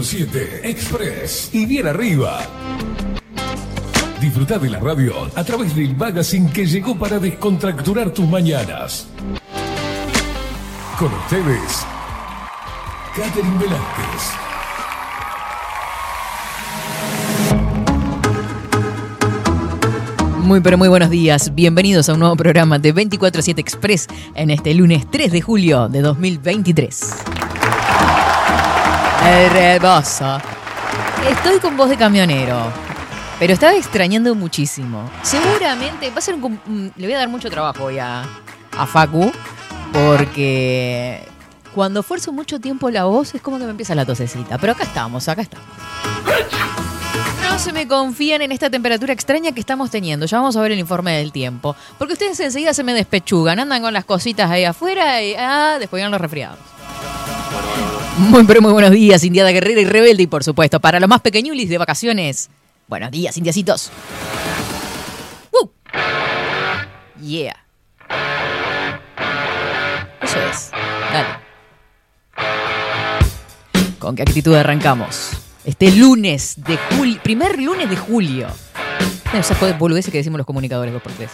Estás en 24-7 Express y bien arriba. Disfruta de la radio a través del magazine que llegó para descontracturar tus mañanas. Con ustedes, Catherine Velázquez. Muy pero muy buenos días, bienvenidos a un nuevo programa de 24-7 Express en este lunes 3 de julio de 2023. Hermoso. Estoy con voz de camionero, pero estaba extrañando muchísimo. Seguramente va a ser un... mm, Le voy a dar mucho trabajo hoy a, a Facu, porque cuando esfuerzo mucho tiempo la voz es como que me empieza la tosecita. Pero acá estamos, acá estamos. No se me confían en esta temperatura extraña que estamos teniendo. Ya vamos a ver el informe del tiempo. Porque ustedes enseguida se me despechugan, andan con las cositas ahí afuera y ah, después llegan los resfriados. Muy, pero muy buenos días, Indiada Guerrera y Rebelde. Y por supuesto, para los más pequeñulis de vacaciones, buenos días, indiacitos. ¡Uh! Yeah. Eso es. Dale. ¿Con qué actitud arrancamos? Este lunes de julio, primer lunes de julio. Esas boludeces que decimos los comunicadores dos por tres.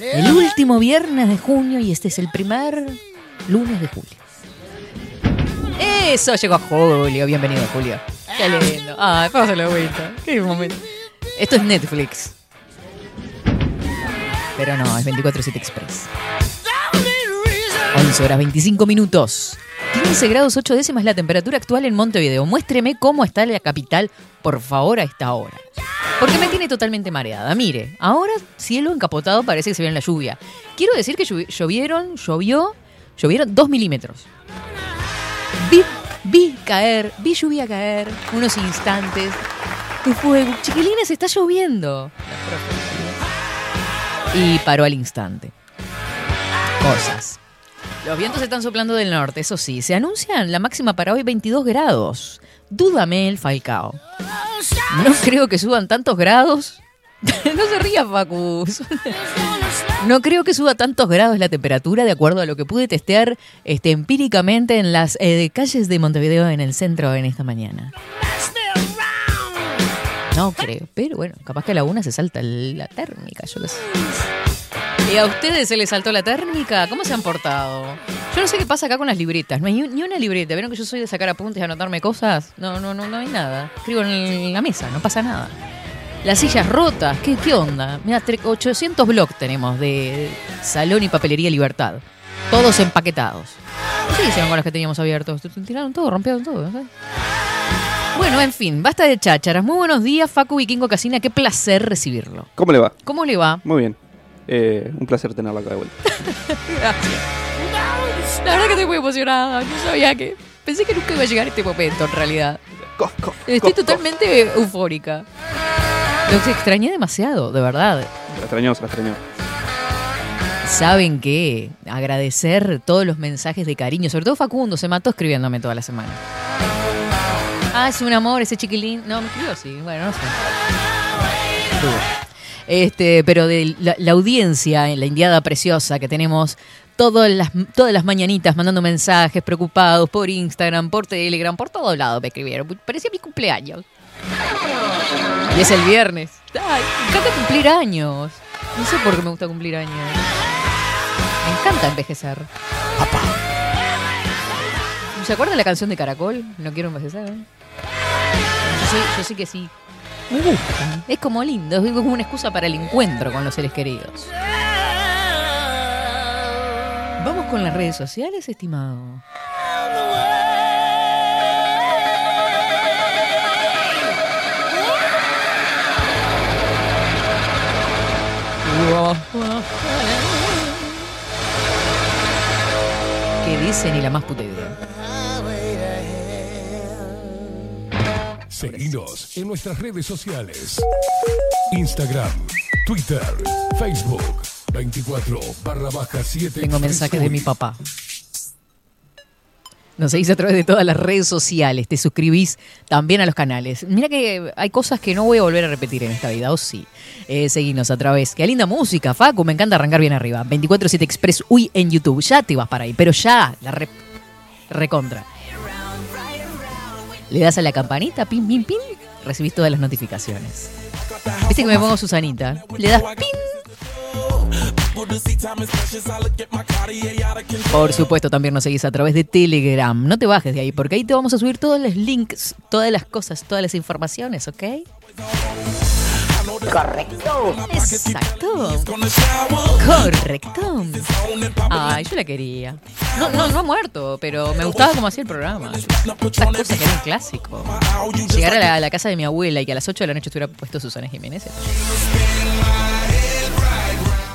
El último viernes de junio y este es el primer lunes de julio. Eso llegó a Julio, bienvenido Julio. Qué lindo. Ay, pásale vuelta. Qué momento. Esto es Netflix. Pero no, es 24-7 Express. 11 horas 25 minutos. 15 grados 8 décimas la temperatura actual en Montevideo. Muéstreme cómo está la capital, por favor, a esta hora. Porque me tiene totalmente mareada. Mire, ahora cielo encapotado parece que se viene la lluvia. Quiero decir que llovieron, llovió, llovieron 2 milímetros. Vi, vi caer, vi lluvia caer, unos instantes. De fuego. Chiquilines, está lloviendo. Y paró al instante. Cosas. Los vientos están soplando del norte, eso sí. Se anuncian la máxima para hoy 22 grados. Dúdame el Falcao. No creo que suban tantos grados. no se ría, Facu. No creo que suba tantos grados la temperatura, de acuerdo a lo que pude testear este, empíricamente en las eh, calles de Montevideo en el centro en esta mañana. No creo, pero bueno, capaz que a la una se salta la térmica, yo qué sé. ¿Y a ustedes se les saltó la térmica? ¿Cómo se han portado? Yo no sé qué pasa acá con las libretas. No hay ni una libreta. ¿Vieron que yo soy de sacar apuntes y anotarme cosas? No, no, no, no hay nada. Escribo en la mesa, no pasa nada. Las sillas rotas, ¿qué, qué onda? Mira, 800 blogs tenemos de Salón y Papelería Libertad. Todos empaquetados. ¿Qué hicieron con los que teníamos abiertos? Tiraron todo, rompieron todo. ¿no? Bueno, en fin, basta de chácharas. Muy buenos días, Facu Vikingo Casina. Qué placer recibirlo. ¿Cómo le va? ¿Cómo le va? Muy bien. Eh, un placer tenerla acá de vuelta. Gracias. La verdad que estoy muy emocionada. No sabía que. Pensé que nunca iba a llegar este momento, en realidad. Cof, cof, Estoy cof, totalmente eufórica. Lo extrañé demasiado, de verdad. cof. La extrañó, se la extrañó. Saben que agradecer todos los mensajes de cariño, sobre todo Facundo, se mató escribiéndome toda la semana. Ah, es un amor ese chiquilín. No, me escribió sí. Bueno, no sé. Este, pero de la, la audiencia, la indiada preciosa que tenemos todas las, todas las mañanitas mandando mensajes preocupados por Instagram, por Telegram, por todo lado me escribieron. Parecía mi cumpleaños. Y es el viernes. Ay, me encanta cumplir años. No sé por qué me gusta cumplir años. Me encanta envejecer. ¿Se acuerdan de la canción de Caracol? No quiero envejecer. ¿eh? Yo, sí, yo sí que sí. Me gusta. Es como lindo, es como una excusa para el encuentro con los seres queridos. Vamos con las redes sociales, estimado. Que dicen y la más puta idea. Seguinos en nuestras redes sociales. Instagram, Twitter, Facebook, 24 barra baja 7. Tengo mensajes de mi papá. Nos seguís a través de todas las redes sociales, te suscribís también a los canales. Mira que hay cosas que no voy a volver a repetir en esta vida, o sí. Eh, seguinos a través. Qué linda música, Facu, me encanta arrancar bien arriba. 24-7 Express Uy en YouTube, ya te vas para ahí, pero ya, la re- recontra. le das a la campanita, pin, pin, pin, recibís todas las notificaciones. Viste que me pongo Susanita. Le das pin. Por supuesto, también nos seguís a través de Telegram. No te bajes de ahí, porque ahí te vamos a subir todos los links, todas las cosas, todas las informaciones, ¿ok? Correcto. Exacto. Correcto. Ay, yo la quería. No, no, no ha muerto, pero me gustaba como hacía el programa. Esas cosas que era un clásico. Llegar a la, a la casa de mi abuela y que a las 8 de la noche estuviera puesto Susana Jiménez.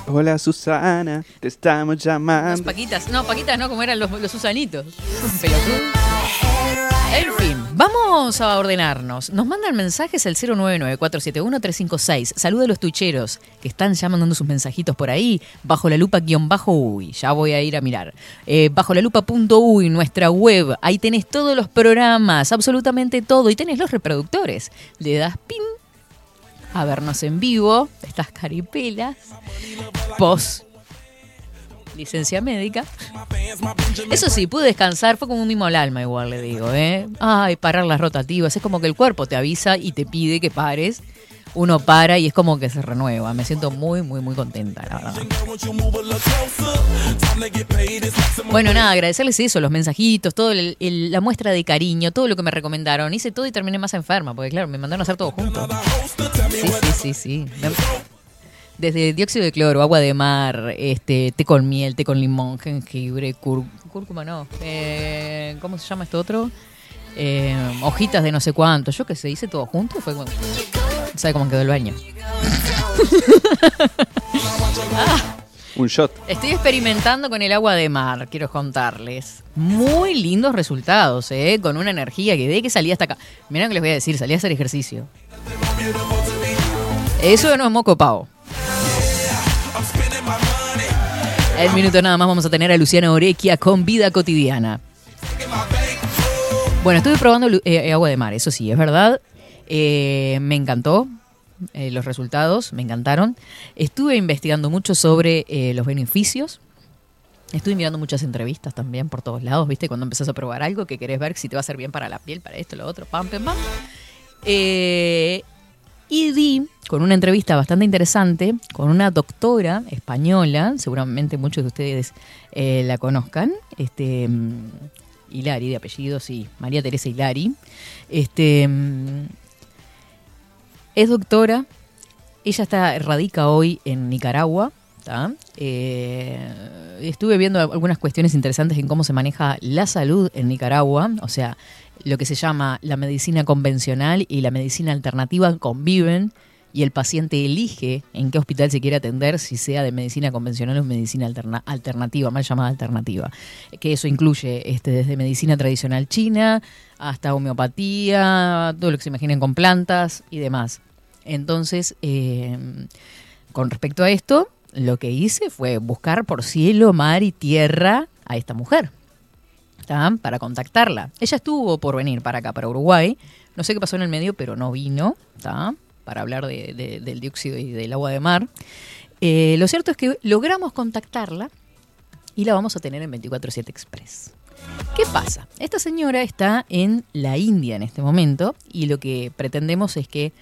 Hola Susana, te estamos llamando. Paquitas, no, Paquitas no, como eran los, los Susanitos. Pelotudo. En fin, vamos a ordenarnos. Nos mandan mensajes al 099-471-356. Saluda a los tucheros que están ya mandando sus mensajitos por ahí. Bajo la lupa guion bajo uy. Ya voy a ir a mirar. Eh, bajo la lupa punto uy, nuestra web. Ahí tenés todos los programas, absolutamente todo. Y tenés los reproductores. Le das pin a vernos en vivo. Estas caripelas. Post licencia médica. Eso sí, pude descansar, fue como un mimo al alma igual, le digo, ¿eh? Ay, parar las rotativas, es como que el cuerpo te avisa y te pide que pares. Uno para y es como que se renueva. Me siento muy, muy, muy contenta, la verdad. Bueno, nada, agradecerles eso, los mensajitos, todo la muestra de cariño, todo lo que me recomendaron. Hice todo y terminé más enferma, porque claro, me mandaron a hacer todo junto. Sí, sí, sí, sí. Desde dióxido de cloro, agua de mar, este, té con miel, té con limón, jengibre, cúr- cúrcuma, no. Eh, ¿Cómo se llama esto otro? Eh, hojitas de no sé cuánto. Yo qué sé, hice todo junto. Fue como. Sabe cómo quedó el baño. Un shot. Estoy experimentando con el agua de mar, quiero contarles. Muy lindos resultados, ¿eh? Con una energía que de que salí hasta acá. Miren que les voy a decir, salí a hacer ejercicio. Eso no es moco pavo. En minuto nada más vamos a tener a Luciana Orequia con vida cotidiana. Bueno, estuve probando eh, agua de mar, eso sí, es verdad. Eh, me encantó eh, los resultados, me encantaron. Estuve investigando mucho sobre eh, los beneficios. Estuve mirando muchas entrevistas también por todos lados, ¿viste? Cuando empezás a probar algo que querés ver si te va a hacer bien para la piel, para esto, lo otro, pam, pam, pam. Y di con una entrevista bastante interesante con una doctora española, seguramente muchos de ustedes la conozcan, este mm, Hilari de apellido, sí, María Teresa Hilari. Este mm, es doctora, ella está radica hoy en Nicaragua. Eh, estuve viendo algunas cuestiones interesantes en cómo se maneja la salud en Nicaragua, o sea, lo que se llama la medicina convencional y la medicina alternativa conviven y el paciente elige en qué hospital se quiere atender, si sea de medicina convencional o medicina alterna- alternativa, mal llamada alternativa. Que eso incluye este, desde medicina tradicional china hasta homeopatía, todo lo que se imaginen con plantas y demás. Entonces, eh, con respecto a esto, lo que hice fue buscar por cielo, mar y tierra a esta mujer. ¿tá? Para contactarla. Ella estuvo por venir para acá, para Uruguay. No sé qué pasó en el medio, pero no vino, ¿tá? Para hablar de- de- del dióxido y del agua de mar. Eh, lo cierto es que logramos contactarla y la vamos a tener en 24-7 Express. ¿Qué pasa? Esta señora está en la India en este momento y lo que pretendemos es que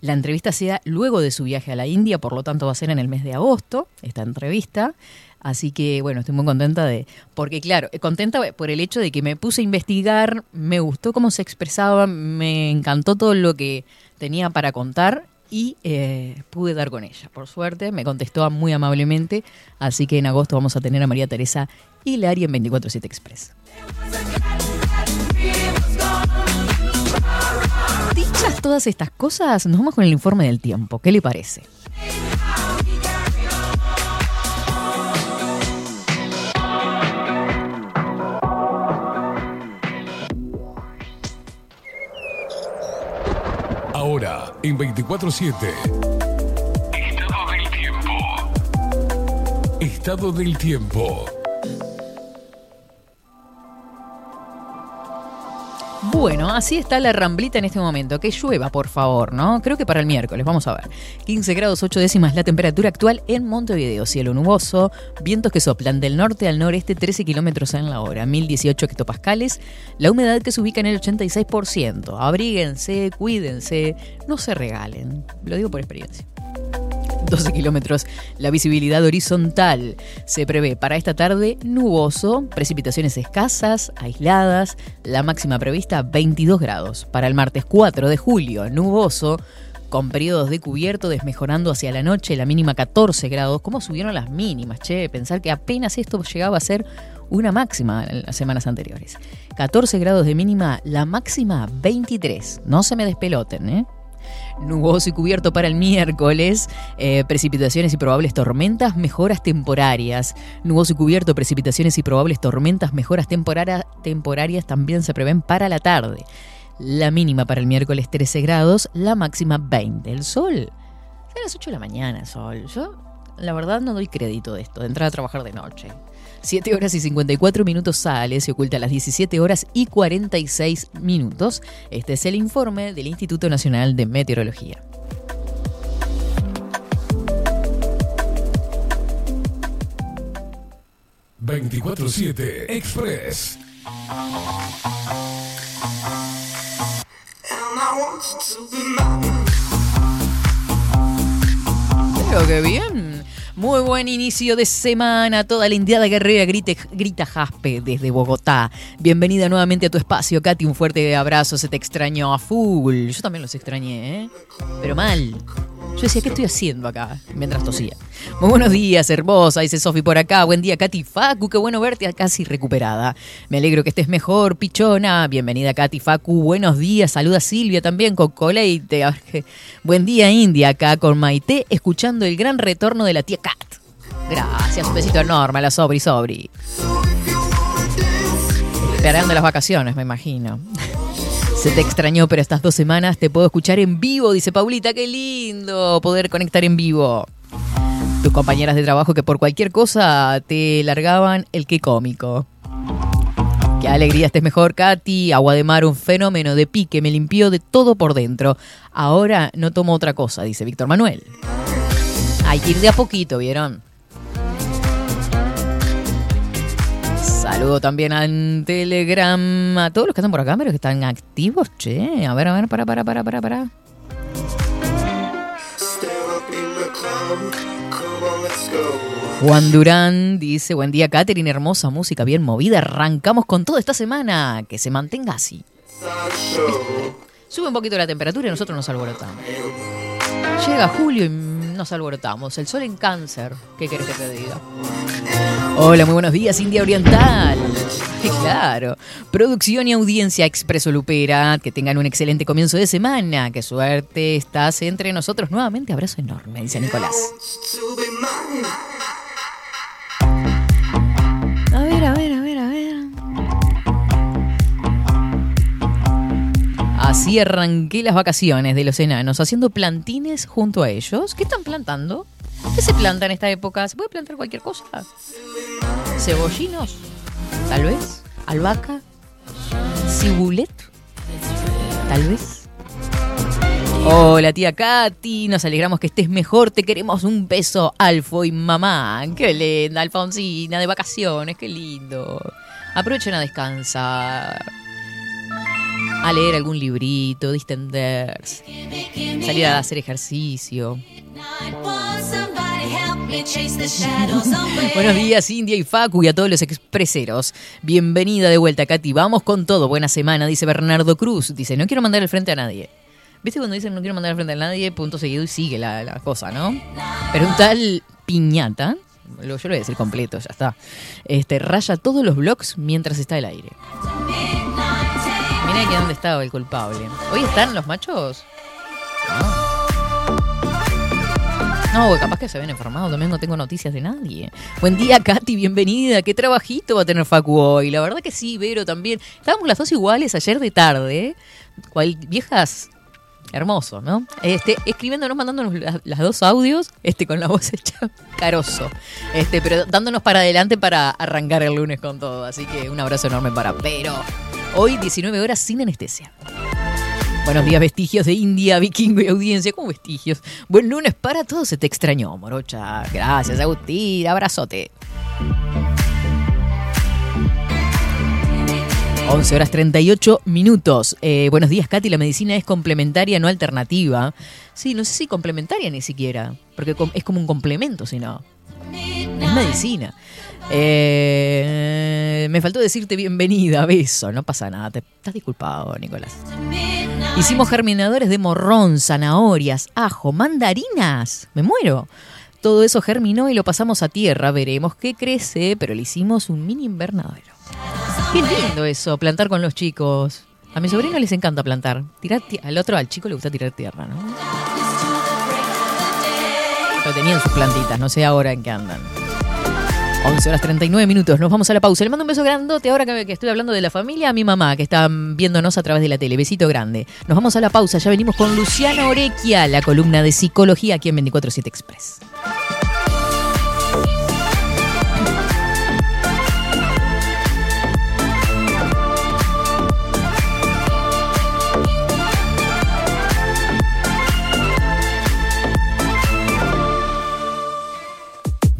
la entrevista sea luego de su viaje a la India, por lo tanto va a ser en el mes de agosto esta entrevista. Así que bueno, estoy muy contenta de... Porque claro, eh, contenta por el hecho de que me puse a investigar, me gustó cómo se expresaba, me encantó todo lo que tenía para contar y eh, pude dar con ella. Por suerte, me contestó muy amablemente, así que en agosto vamos a tener a María Teresa Hilari en 24-7 Express. Todas estas cosas, nos vamos con el informe del tiempo. ¿Qué le parece? Ahora, en 24-7. Estado del tiempo. Estado del tiempo. Bueno, así está la ramblita en este momento. Que llueva, por favor, ¿no? Creo que para el miércoles, vamos a ver. 15 grados 8 décimas la temperatura actual en Montevideo. Cielo nuboso, vientos que soplan del norte al noreste 13 kilómetros en la hora, 1018 hectopascales. La humedad que se ubica en el 86%. Abríguense, cuídense, no se regalen. Lo digo por experiencia. 12 kilómetros. La visibilidad horizontal se prevé para esta tarde nuboso, precipitaciones escasas, aisladas, la máxima prevista 22 grados. Para el martes 4 de julio, nuboso, con periodos de cubierto desmejorando hacia la noche, la mínima 14 grados. ¿Cómo subieron las mínimas? Che, pensar que apenas esto llegaba a ser una máxima en las semanas anteriores. 14 grados de mínima, la máxima 23. No se me despeloten, ¿eh? Nuboso y cubierto para el miércoles, eh, precipitaciones y probables tormentas, mejoras temporarias. Nuboso y cubierto, precipitaciones y probables tormentas, mejoras temporarias también se prevén para la tarde. La mínima para el miércoles 13 grados, la máxima 20. El sol, a las 8 de la mañana sol. Yo, la verdad, no doy crédito de esto, de entrar a trabajar de noche. 7 horas y 54 minutos sale, se oculta a las 17 horas y 46 minutos. Este es el informe del Instituto Nacional de Meteorología. ...24-7 Express. Pero qué bien. Muy buen inicio de semana. Toda la indiada guerrera grite, grita Jaspe desde Bogotá. Bienvenida nuevamente a tu espacio, Katy. Un fuerte abrazo. Se te extrañó a full. Yo también los extrañé, ¿eh? Pero mal. Yo decía, ¿qué estoy haciendo acá? Mientras tosía. Muy buenos días, hermosa, dice Sofi por acá. Buen día, Katy Facu. Qué bueno verte casi recuperada. Me alegro que estés mejor, pichona. Bienvenida, Katy Facu. Buenos días. Saluda Silvia también con Coleite. Buen día, India, acá con Maite, escuchando el gran retorno de la tía Kat. Gracias, un besito enorme a la Sobri Sobri. Esperando las vacaciones, me imagino. Se te extrañó, pero estas dos semanas te puedo escuchar en vivo, dice Paulita. Qué lindo poder conectar en vivo. Tus compañeras de trabajo que por cualquier cosa te largaban el qué cómico. Qué alegría estés mejor, Katy. Agua de mar, un fenómeno de pique, me limpió de todo por dentro. Ahora no tomo otra cosa, dice Víctor Manuel. Hay que ir de a poquito, ¿vieron? Saludo también en Telegram a todos los que están por acá, pero que están activos, che. A ver, a ver, para, para, para, para, para. Juan Durán dice, buen día Katherine, hermosa música bien movida, arrancamos con toda esta semana, que se mantenga así. Sube un poquito la temperatura y nosotros nos alborotamos. Llega julio y nos alborotamos. El sol en cáncer. ¿Qué querés que te diga? Hola, muy buenos días, India Oriental. Claro. Producción y audiencia Expreso Lupera. Que tengan un excelente comienzo de semana. Qué suerte estás entre nosotros nuevamente. Abrazo enorme, dice Nicolás. Así arranqué las vacaciones de los enanos, haciendo plantines junto a ellos. ¿Qué están plantando? ¿Qué se planta en esta época? ¿Se puede plantar cualquier cosa? ¿Cebollinos? Tal vez. ¿Albahaca? ¿Cibulet? Tal vez. Hola tía Katy, nos alegramos que estés mejor, te queremos un beso, Alfo y mamá. Qué linda, Alfonsina, de vacaciones, qué lindo. Aprovechen a descansar, a leer algún librito, distenderse, salir a hacer ejercicio. Buenos días, India y Facu y a todos los expreseros. Bienvenida de vuelta, Katy. Vamos con todo. Buena semana, dice Bernardo Cruz. Dice, no quiero mandar el frente a nadie. ¿Viste cuando dicen no quiero mandar el frente a nadie? Punto seguido y sigue la, cosa, ¿no? Pero un tal Piñata, yo lo voy a decir completo, ya está. Este, raya todos los blogs mientras está el aire. Aquí dónde estaba el culpable. ¿Hoy están los machos? No, capaz que se ven enfermados, también no tengo noticias de nadie. Buen día, Katy, bienvenida. ¿Qué trabajito va a tener Facu hoy? La verdad que sí, Vero también. Estábamos las dos iguales ayer de tarde. ¿eh? viejas hermoso, ¿no? Este, escribiéndonos, mandándonos las, dos audios, este, con la voz hecha caroso. Este, pero dándonos para adelante para arrancar el lunes con todo. Así que un abrazo enorme para Vero. Hoy 19 horas sin anestesia. Buenos días, vestigios de India, vikingo y audiencia. ¿Cómo vestigios? Buen lunes para todos. Se te extrañó, morocha. Gracias, Agustín. Abrazote. 11 horas 38 minutos. Eh, buenos días, Katy. La medicina es complementaria, no alternativa. Sí, no sé si complementaria ni siquiera, porque es como un complemento, si no. Es medicina. Eh, me faltó decirte bienvenida, beso. No pasa nada, te estás disculpado, Nicolás. Hicimos germinadores de morrón, zanahorias, ajo, mandarinas. Me muero. Todo eso germinó y lo pasamos a tierra. Veremos qué crece, pero le hicimos un mini invernadero. Qué lindo eso, plantar con los chicos. A mi sobrino les encanta plantar. Tirar al otro, al chico le gusta tirar tierra, ¿no? Pero tenían sus plantitas, no sé ahora en qué andan. 11 horas 39 minutos, nos vamos a la pausa. Le mando un beso grandote ahora que, que estoy hablando de la familia a mi mamá que está viéndonos a través de la tele. Besito grande. Nos vamos a la pausa, ya venimos con Luciana Orequia, la columna de psicología aquí en 247 Express.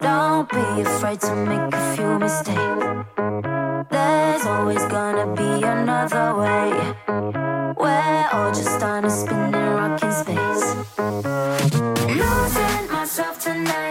Don't be afraid to make a few mistakes. There's always gonna be another way. We're all just on a spinning rock in space. Losing myself tonight,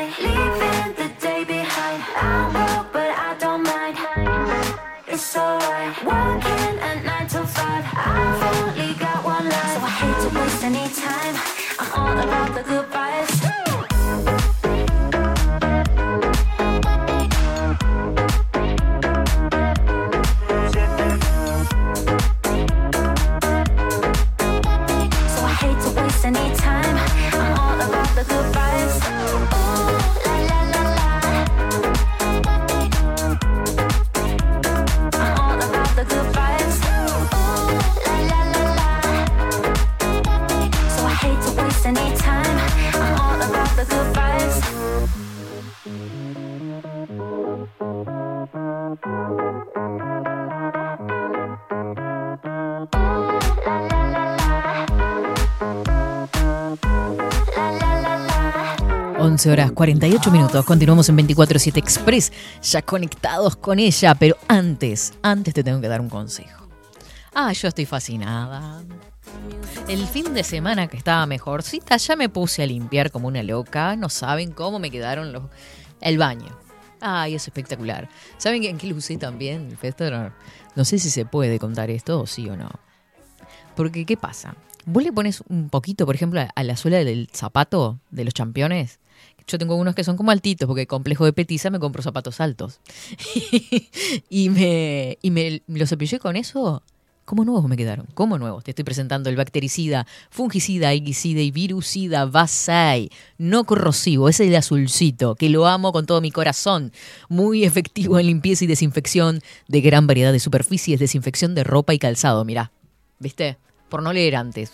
11 horas 48 minutos. Continuamos en 24-7 Express, ya conectados con ella. Pero antes, antes te tengo que dar un consejo. Ah, yo estoy fascinada. El fin de semana que estaba mejorcita, ya me puse a limpiar como una loca. No saben cómo me quedaron los, el baño. Ay, es espectacular. ¿Saben en qué lo usé también, Fester? No sé si se puede contar esto o sí o no. Porque, ¿qué pasa? Vos le pones un poquito, por ejemplo, a- la suela del zapato de los campeones. Yo tengo unos que son como altitos, porque complejo de petiza me compro zapatos altos. y me, y me los cepillé con eso. ¿Cómo nuevos me quedaron? ¿Cómo nuevos? Te estoy presentando el bactericida, fungicida, aiguicida y virucida Vasai. No corrosivo, es el azulcito, que lo amo con todo mi corazón. Muy efectivo en limpieza y desinfección de gran variedad de superficies, desinfección de ropa y calzado. Mirá, ¿viste? Por no leer antes.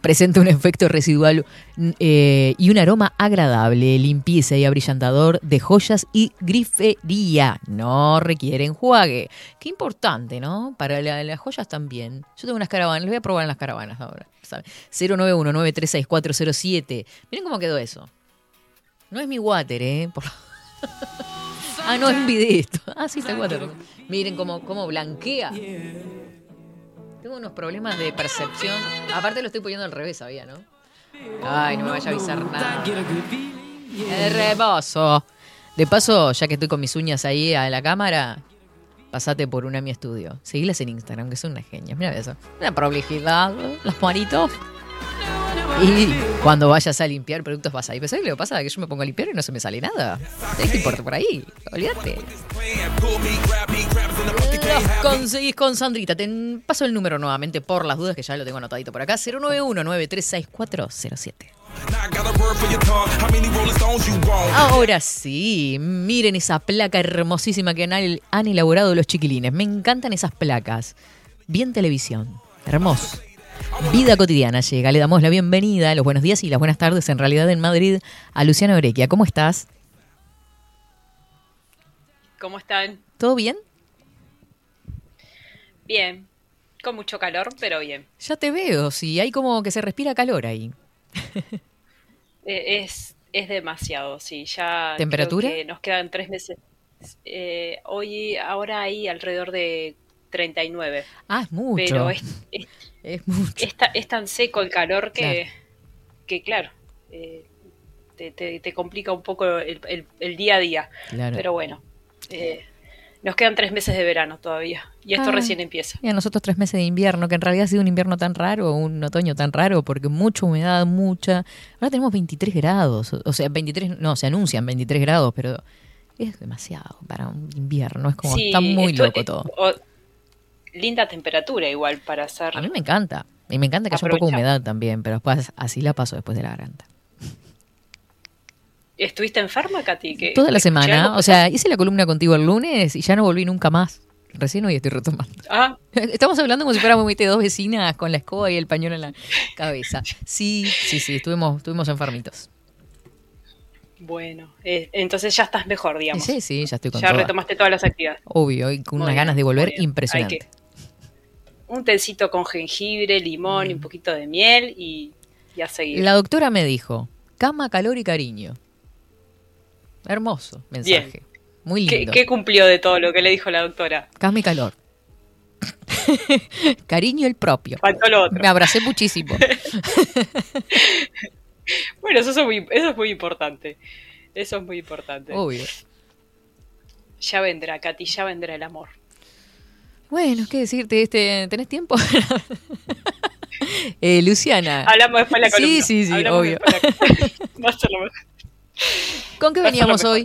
Presenta un efecto residual mm, eh, y un aroma agradable, limpieza y abrillantador de joyas y grifería. No requiere enjuague. Qué importante, ¿no? Para la- las joyas también. Yo tengo unas caravanas, les voy a probar en las caravanas ahora. ¿sabe? 091-936-407. Miren cómo quedó eso. No es mi water, ¿eh? Ah, no, es un video. Ah, sí, está el water. Miren cómo, cómo blanquea. Tengo unos problemas de percepción. Aparte lo estoy poniendo al revés, sabía, ¿no? Ay, no me vaya a avisar nada. Hermoso. De paso, ya que estoy con mis uñas ahí a la cámara, pasate por una mi estudio. Seguilas en Instagram, que son unas genias. Mira eso. Una prolijidad, los maritos. Y cuando vayas a limpiar productos vas ahí. Pero ¿sabes lo que pasa? Que yo me pongo a limpiar y no se me sale nada. ¿Sabes qué importa por ahí? Olvídate. Los conseguís con Sandrita. Te paso el número nuevamente por las dudas que ya lo tengo anotadito por acá. 091-936-407. Ahora sí, miren esa placa hermosísima que han, han elaborado los chiquilines. Me encantan esas placas. Bien televisión. Hermoso. Vida cotidiana llega. Le damos la bienvenida, los buenos días y las buenas tardes en realidad en Madrid a Luciana Orequia. ¿Cómo estás? ¿Cómo están? ¿Todo bien? Bien. Con mucho calor, pero bien. Ya te veo, sí, hay como que se respira calor ahí. Eh, es, es demasiado, sí. Ya. ¿Temperatura? creo que nos quedan tres meses. Eh, hoy, ahora hay alrededor de 39. Ah, es mucho. Pero es, es, Es mucho. es ta- es tan seco el calor que, Claro. que claro, eh, te, te- te complica un poco el, el- el día a día. Claro. Pero bueno, eh, nos quedan tres meses de verano todavía. Y esto Ah. recién empieza. Y a nosotros tres meses de invierno, que en realidad ha sido un invierno tan raro, un otoño tan raro, porque mucha humedad, mucha. Ahora tenemos 23 grados, o sea, 23, no, se anuncian 23 grados, pero es demasiado para un invierno, es como, Sí, está muy esto- loco todo. o- linda temperatura igual para hacer. A mí me encanta, y me encanta que haya un poco de humedad también, pero después así la paso después de la garganta. ¿Estuviste enferma, Katy? ¿Qué- Toda la semana, algo? o sea, hice la columna contigo el lunes y ya no volví nunca más. Recién hoy estoy retomando. Ah, Estamos hablando como si fuéramos ¿viste, dos vecinas con la escoba y el pañuelo en la cabeza. Sí, sí, sí, estuvimos, estuvimos enfermitos. bueno. eh, entonces ya estás mejor, digamos. Sí, sí, ya estoy con ya toda. retomaste todas las actividades. Obvio, y con Muy unas bien, ganas de volver impresionante. Que- Un tecito con jengibre, limón Mm. y un poquito de miel y, y a seguir. La doctora me dijo, cama, calor y cariño. Hermoso mensaje. Muy ¿Qué, lindo. qué cumplió de todo lo que le dijo la doctora? Y calor. cariño el propio. Faltó lo otro. Me abracé muchísimo. Bueno, eso es muy, eso es muy importante. Eso es muy importante. Obvio. Ya vendrá, Katy, ya vendrá el amor. Bueno, ¿qué decirte? Este, ¿Tenés tiempo? Eh, Luciana, Hablamos después de la Sí, columna. sí, sí, Hablamos obvio. de la columna. Va a ser lo mejor. ¿Con qué veníamos hoy?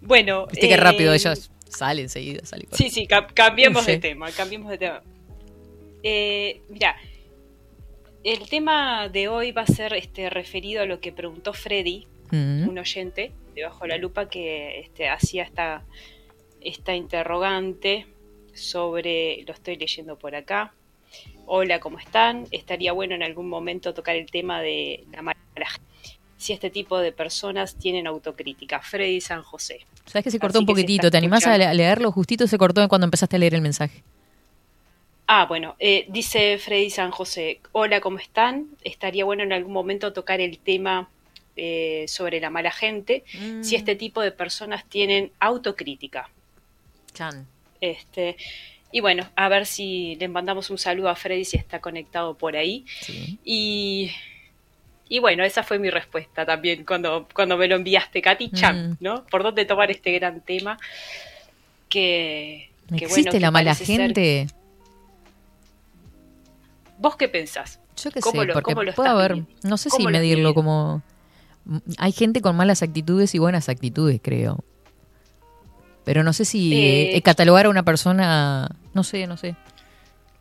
Bueno. Viste qué eh, rápido ellos salen enseguida. Sale Sí, sí, ca- cambiemos Sí. de tema, cambiemos de tema. Eh, mira, el tema de hoy va a ser este referido a lo que preguntó Freddy, Mm, un oyente de Bajo la Lupa que este, hacía esta, esta interrogante sobre, lo estoy leyendo por acá. Hola, ¿cómo están? Estaría bueno en algún momento tocar el tema de la mala gente. Si este tipo de personas tienen autocrítica. Freddy San José. ¿Sabes que se cortó Así un poquitito? ¿Te animás a escuchando. leerlo? Justito se cortó cuando empezaste a leer el mensaje. Ah, bueno, eh, dice Freddy San José, hola, ¿cómo están? Estaría bueno en algún momento tocar el tema eh, sobre la mala gente, si este tipo de personas tienen autocrítica. Chan. Este, y bueno, a ver si le mandamos un saludo a Freddy si está conectado por ahí. Sí. Y, y bueno, esa fue mi respuesta también cuando, cuando me lo enviaste, Katy Chan, Mm. ¿no? ¿Por dónde tomar este gran tema? Que, que ¿Existe bueno, que la mala ser- gente? ¿Vos qué pensás? Yo qué ¿Cómo sé, lo- porque puede haber, viviendo? no sé ¿Cómo si medirlo como... Hay gente con malas actitudes y buenas actitudes, creo. Pero no sé si Eh, eh, catalogar a una persona, no sé, no sé.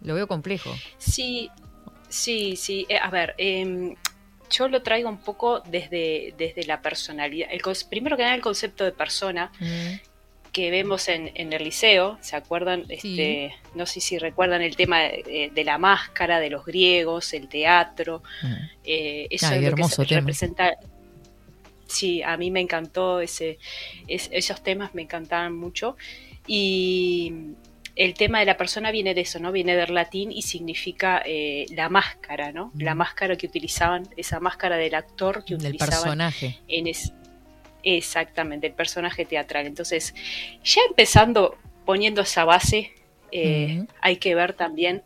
Lo veo complejo. Sí, sí, sí. Eh, a ver, em, yo lo traigo un poco desde, desde la personalidad. El, primero que nada, el concepto de persona que vemos en, en el liceo, ¿se acuerdan? Este, no sé si recuerdan el tema de, de la máscara de los griegos, el teatro, eh, eso Ay, es lo hermoso que se- tema. representa. Sí, a mí me encantó ese, es- esos temas me encantaban mucho y el tema de la persona viene de eso, ¿no? Viene del latín y significa eh, la máscara, ¿no? La máscara que utilizaban, esa máscara del actor que Del utilizaban personaje. en es- exactamente el personaje teatral. Entonces, ya empezando poniendo esa base, eh, hay que ver también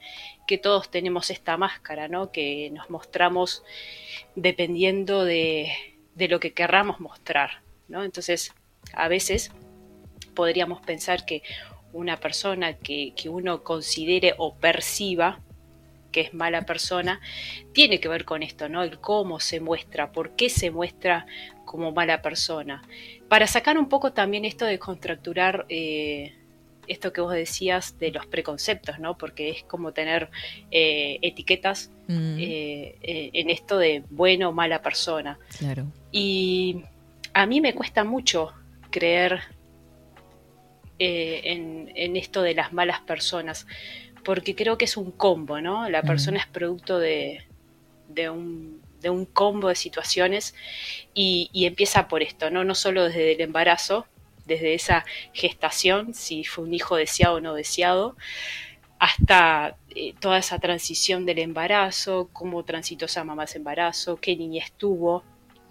que todos tenemos esta máscara, ¿no? Que nos mostramos dependiendo de, de lo que querramos mostrar, ¿no? Entonces, a veces podríamos pensar que una persona que, que uno considere o perciba que es mala persona, tiene que ver con esto, ¿no? El cómo se muestra, por qué se muestra como mala persona. Para sacar un poco también esto de contracturar eh, esto que vos decías de los preconceptos, ¿no? Porque es como tener eh, etiquetas Mm, eh, en esto de bueno o mala persona. claro. Y a mí me cuesta mucho creer eh, en, en esto de las malas personas, porque creo que es un combo, ¿no? La persona es producto de, de un, de un combo de situaciones y, y empieza por esto, ¿no? No solo desde el embarazo, desde esa gestación, si fue un hijo deseado o no deseado, hasta eh, toda esa transición del embarazo, cómo transitó esa mamá ese embarazo, qué niñez tuvo,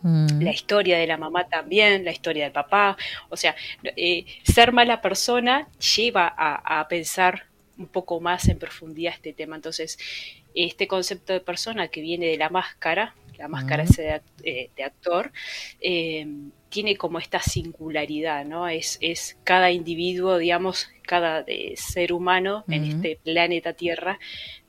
Mm, la historia de la mamá también, la historia del papá. O sea, eh, ser mala persona lleva a, a pensar un poco más en profundidad este tema. Entonces, este concepto de persona que viene de la máscara, la máscara Ujú. ese de, act- eh, de actor, eh, tiene como esta singularidad, ¿no? Es, es cada individuo, digamos, cada eh, ser humano en Ujú. este planeta Tierra,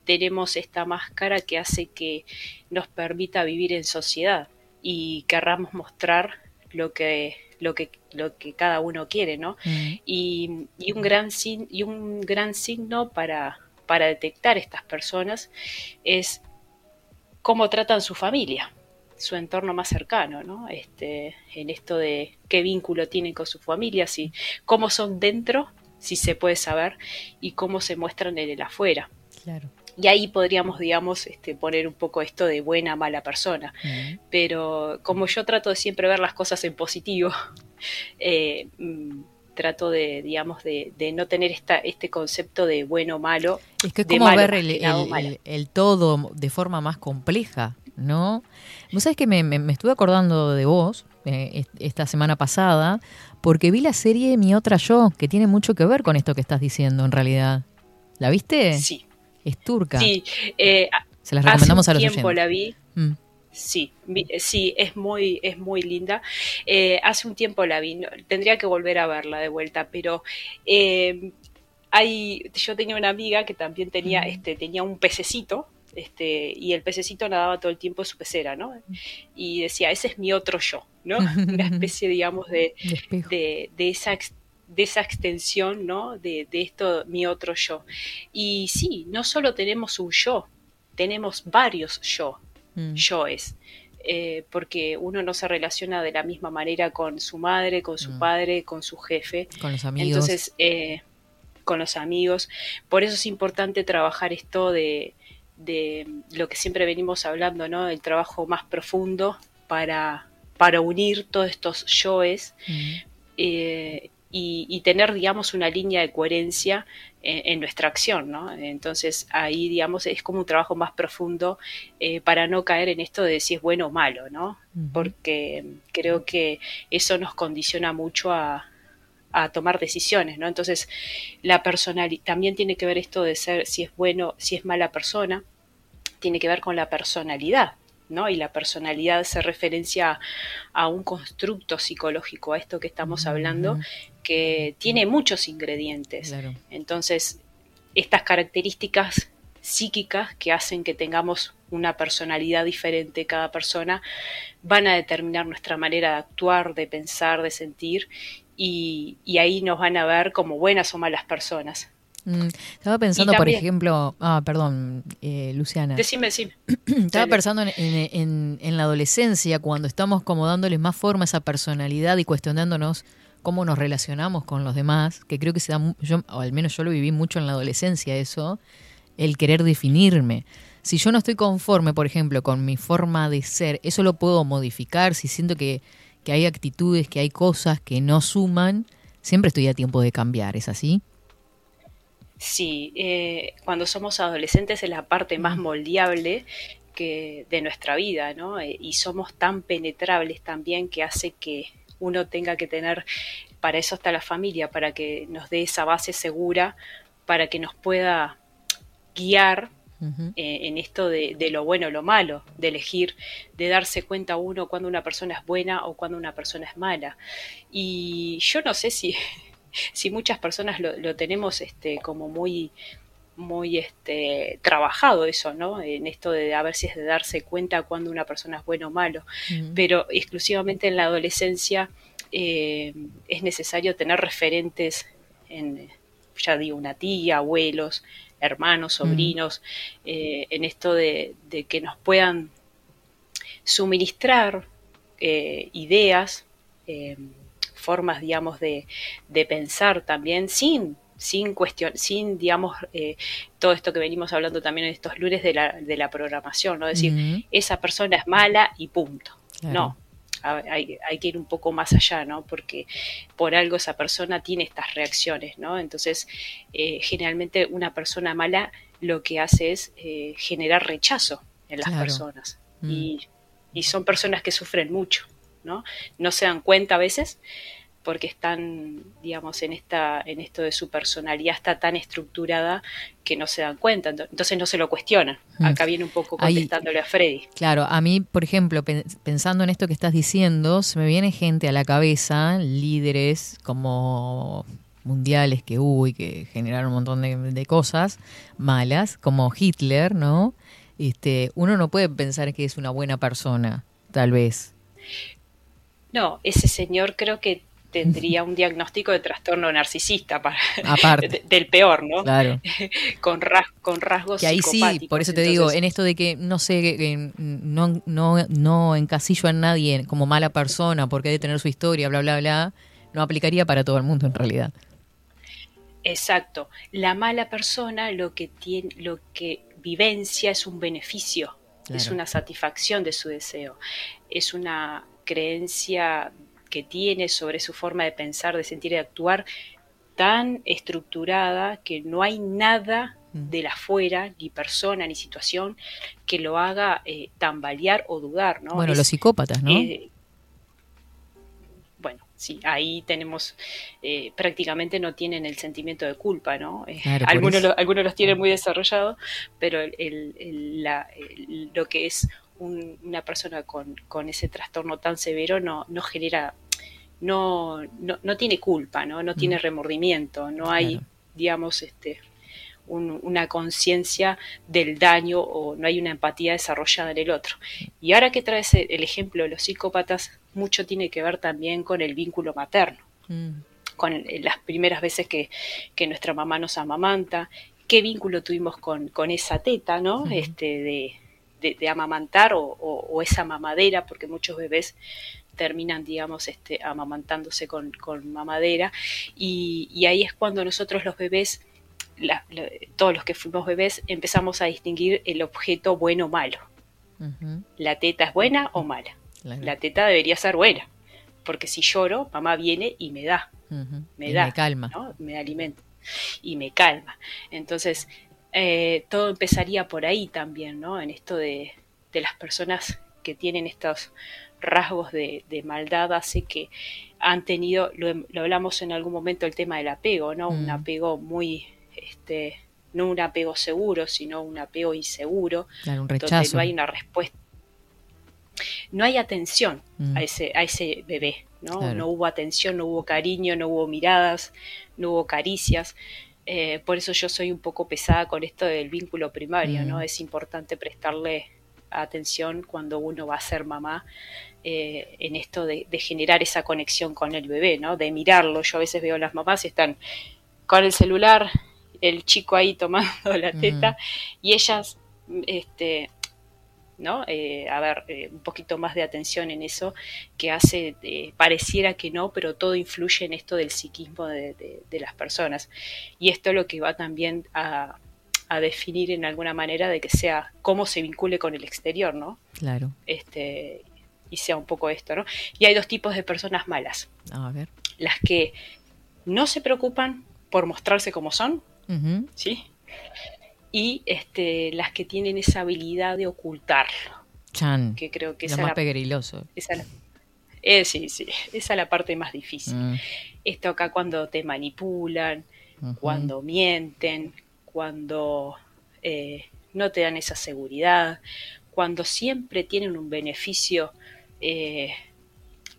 tenemos esta máscara que hace que nos permita vivir en sociedad y querramos mostrar lo que, lo que, lo que cada uno quiere, ¿no? mm, Y, y un gran sin- y un gran signo para, para detectar estas personas es cómo tratan su familia, su entorno más cercano, ¿no? Este, en esto de qué vínculo tienen con su familia, si, cómo son dentro, si se puede saber, y cómo se muestran en el afuera. claro. Y ahí podríamos, digamos, este, poner un poco esto de buena, mala persona. Pero como yo trato de siempre ver las cosas en positivo, eh, mm, trato de, digamos, de, de no tener esta, este concepto de bueno o malo. Es que es como malo ver el, el- malo. el- el todo de forma más compleja, ¿no? Vos sabés que me, me- me estuve acordando de vos eh, est- esta semana pasada porque vi la serie Mi Otra Yo, que tiene mucho que ver con esto que estás diciendo en realidad. ¿La viste? Sí, Es turca. sí. eh, Se las hace recomendamos un a los tiempo oyentes. la vi. Mm. Sí, vi- sí, es muy, es muy linda. Eh, hace un tiempo la vi, no- tendría que volver a verla de vuelta, pero eh, hay, yo tenía una amiga que también tenía, este, tenía un pececito, este, y el pececito nadaba todo el tiempo en su pecera, ¿no? Y decía, ese es mi otro yo, ¿no? Una especie, digamos, de, De de, de esa de esa extensión, ¿no? De, de esto, mi otro yo. Y sí, no solo tenemos un yo, tenemos varios yo, Mm. yoes. eh, porque uno no se relaciona de la misma manera con su madre, con su Mm. padre, con su jefe. Con los amigos. Entonces, eh, con los amigos. Por eso es importante trabajar esto de, de lo que siempre venimos hablando, ¿no? El trabajo más profundo para, para unir todos estos yoes Mm. eh, y, y tener, digamos, una línea de coherencia en, en nuestra acción, ¿no? Entonces ahí, digamos, es como un trabajo más profundo eh, para no caer en esto de si es bueno o malo, ¿no? Porque creo que eso nos condiciona mucho a, a tomar decisiones, ¿no? Entonces, la personalidad también tiene que ver esto de ser si es bueno, si es mala persona, tiene que ver con la personalidad, ¿no? Y la personalidad se referencia a un constructo psicológico, a esto que estamos hablando, que tiene muchos ingredientes. Claro. Entonces, estas características psíquicas que hacen que tengamos una personalidad diferente cada persona van a determinar nuestra manera de actuar, de pensar, de sentir y, y ahí nos van a ver como buenas o malas personas. Mm, Estaba pensando, por ejemplo, ah, perdón, eh, Luciana. Decime, decime. Estaba pensando en, en- en- en la adolescencia, cuando estamos como dándoles más forma a esa personalidad y cuestionándonos cómo nos relacionamos con los demás, que creo que se da, yo, o al menos yo lo viví mucho en la adolescencia, eso, el querer definirme. Si yo no estoy conforme, por ejemplo, con mi forma de ser, eso lo puedo modificar. Si siento que, que hay actitudes, que hay cosas que no suman, siempre estoy a tiempo de cambiar, ¿es así? Sí, eh, cuando somos adolescentes es la parte más moldeable que de nuestra vida, ¿no? Eh, y somos tan penetrables también que hace que uno tenga que tener, para eso está la familia, para que nos dé esa base segura, para que nos pueda guiar eh, en esto de, de lo bueno o lo malo, de elegir, de darse cuenta uno cuando una persona es buena o cuando una persona es mala. Y yo no sé si, si muchas personas lo, lo tenemos este, como muy muy este trabajado eso, ¿no? En esto de a ver si es de darse cuenta cuando una persona es buena o malo. Pero exclusivamente en la adolescencia eh, es necesario tener referentes en, ya digo, una tía, abuelos, hermanos, sobrinos, eh, en esto de, de que nos puedan suministrar eh, ideas, formas, digamos, de, de pensar también sin sin cuestión, sin, digamos, eh, todo esto que venimos hablando también en estos lunes de la, de la programación, ¿no? Es decir, esa persona es mala y punto. Claro. No, hay, hay que ir un poco más allá, ¿no? Porque por algo esa persona tiene estas reacciones, ¿no? Entonces, eh, generalmente una persona mala lo que hace es eh, generar rechazo en las Claro. personas. Mm. Y, y son personas que sufren mucho, ¿no? No se dan cuenta a veces porque están, digamos, en esta, en esto de su personalidad está tan estructurada que no se dan cuenta, ento- entonces no se lo cuestionan. Mm. Acá viene un poco Ahí- contestándole a Freddy. Claro, a mí, por ejemplo, pen- pensando en esto que estás diciendo, se me viene gente a la cabeza, líderes como mundiales que hubo y que generaron un montón de, de cosas malas, como Hitler, ¿no? Este, uno no puede pensar que es una buena persona, tal vez. No, ese señor creo que tendría un diagnóstico de trastorno narcisista para, Aparte. de- del peor, ¿no? Claro. Con, ras- con rasgos Que ahí sí, por eso te digo, en esto de que no sé, que no, no, no encasillo a nadie como mala persona porque debe tener su historia, bla, bla, bla, no aplicaría para todo el mundo en realidad. Exacto. La mala persona lo que tiene, lo que vivencia es un beneficio, es una satisfacción de su deseo, es una creencia que tiene sobre su forma de pensar, de sentir y de actuar tan estructurada que no hay nada Mm. de la afuera, ni persona, ni situación, que lo haga eh, tambalear o dudar, ¿no? bueno, Es- los psicópatas, ¿no? eh, bueno, sí, ahí tenemos, eh, prácticamente no tienen el sentimiento de culpa, ¿no? Claro, algunos, lo- algunos los tienen muy desarrollados, pero el- el- el- la- el- lo que es un- una persona con, con ese trastorno tan severo no, no genera, no, no, no tiene culpa, ¿no? No tiene remordimiento, no hay. Claro. digamos, este un- una conciencia del daño o no hay una empatía desarrollada en el otro. Y ahora que traes el ejemplo de los psicópatas, mucho tiene que ver también con el vínculo materno, Mm, con el- las primeras veces que, que nuestra mamá nos amamanta, qué vínculo tuvimos con, con esa teta, ¿no? Este, de, de- de amamantar o, o- o esa mamadera, porque muchos bebés terminan, digamos, este, amamantándose con, con mamadera, y, y ahí es cuando nosotros los bebés, la- la- todos los que fuimos bebés, empezamos a distinguir el objeto bueno o malo. ¿La teta es buena o mala? claro. La teta debería ser buena, porque si lloro, mamá viene y me da. Me Y da, me calma. ¿no? me alimenta y me calma. Entonces, eh, todo empezaría por ahí también, ¿no? En esto de, de las personas que tienen estos rasgos de, de maldad, hace que han tenido, lo, lo hablamos en algún momento, el tema del apego, ¿no? Un Mm. apego muy, este, no un apego seguro, sino un apego inseguro, Claro, un donde rechazo. no hay una respuesta. No hay atención Mm. a ese, a ese bebé, ¿no? Claro. No hubo atención, no hubo cariño, no hubo miradas, no hubo caricias. Eh, por eso yo soy un poco pesada con esto del vínculo primario, Mm. ¿no? Es importante prestarle atención cuando uno va a ser mamá eh, en esto de, de generar esa conexión con el bebé, ¿no? De mirarlo. Yo a veces veo a las mamás y están con el celular, el chico ahí tomando la Mm. teta y ellas, este, ¿no? Eh, a ver, eh, un poquito más de atención en eso que hace, eh, pareciera que no, pero todo influye en esto del psiquismo de, de- de las personas. Y esto es lo que va también a, a definir en alguna manera de que sea cómo se vincule con el exterior, ¿no? Claro. Este, y sea un poco esto, ¿no? Y hay dos tipos de personas malas. A ver. Las que no se preocupan por mostrarse como son. ¿sí? Y este, las que tienen esa habilidad de ocultarlo, Chan. que creo que Lo esa más la, pegriloso. esa es la- eh, sí, sí, esa es la parte más difícil. Mm. Esto acá cuando te manipulan, cuando mienten, cuando eh, no te dan esa seguridad, cuando siempre tienen un beneficio eh,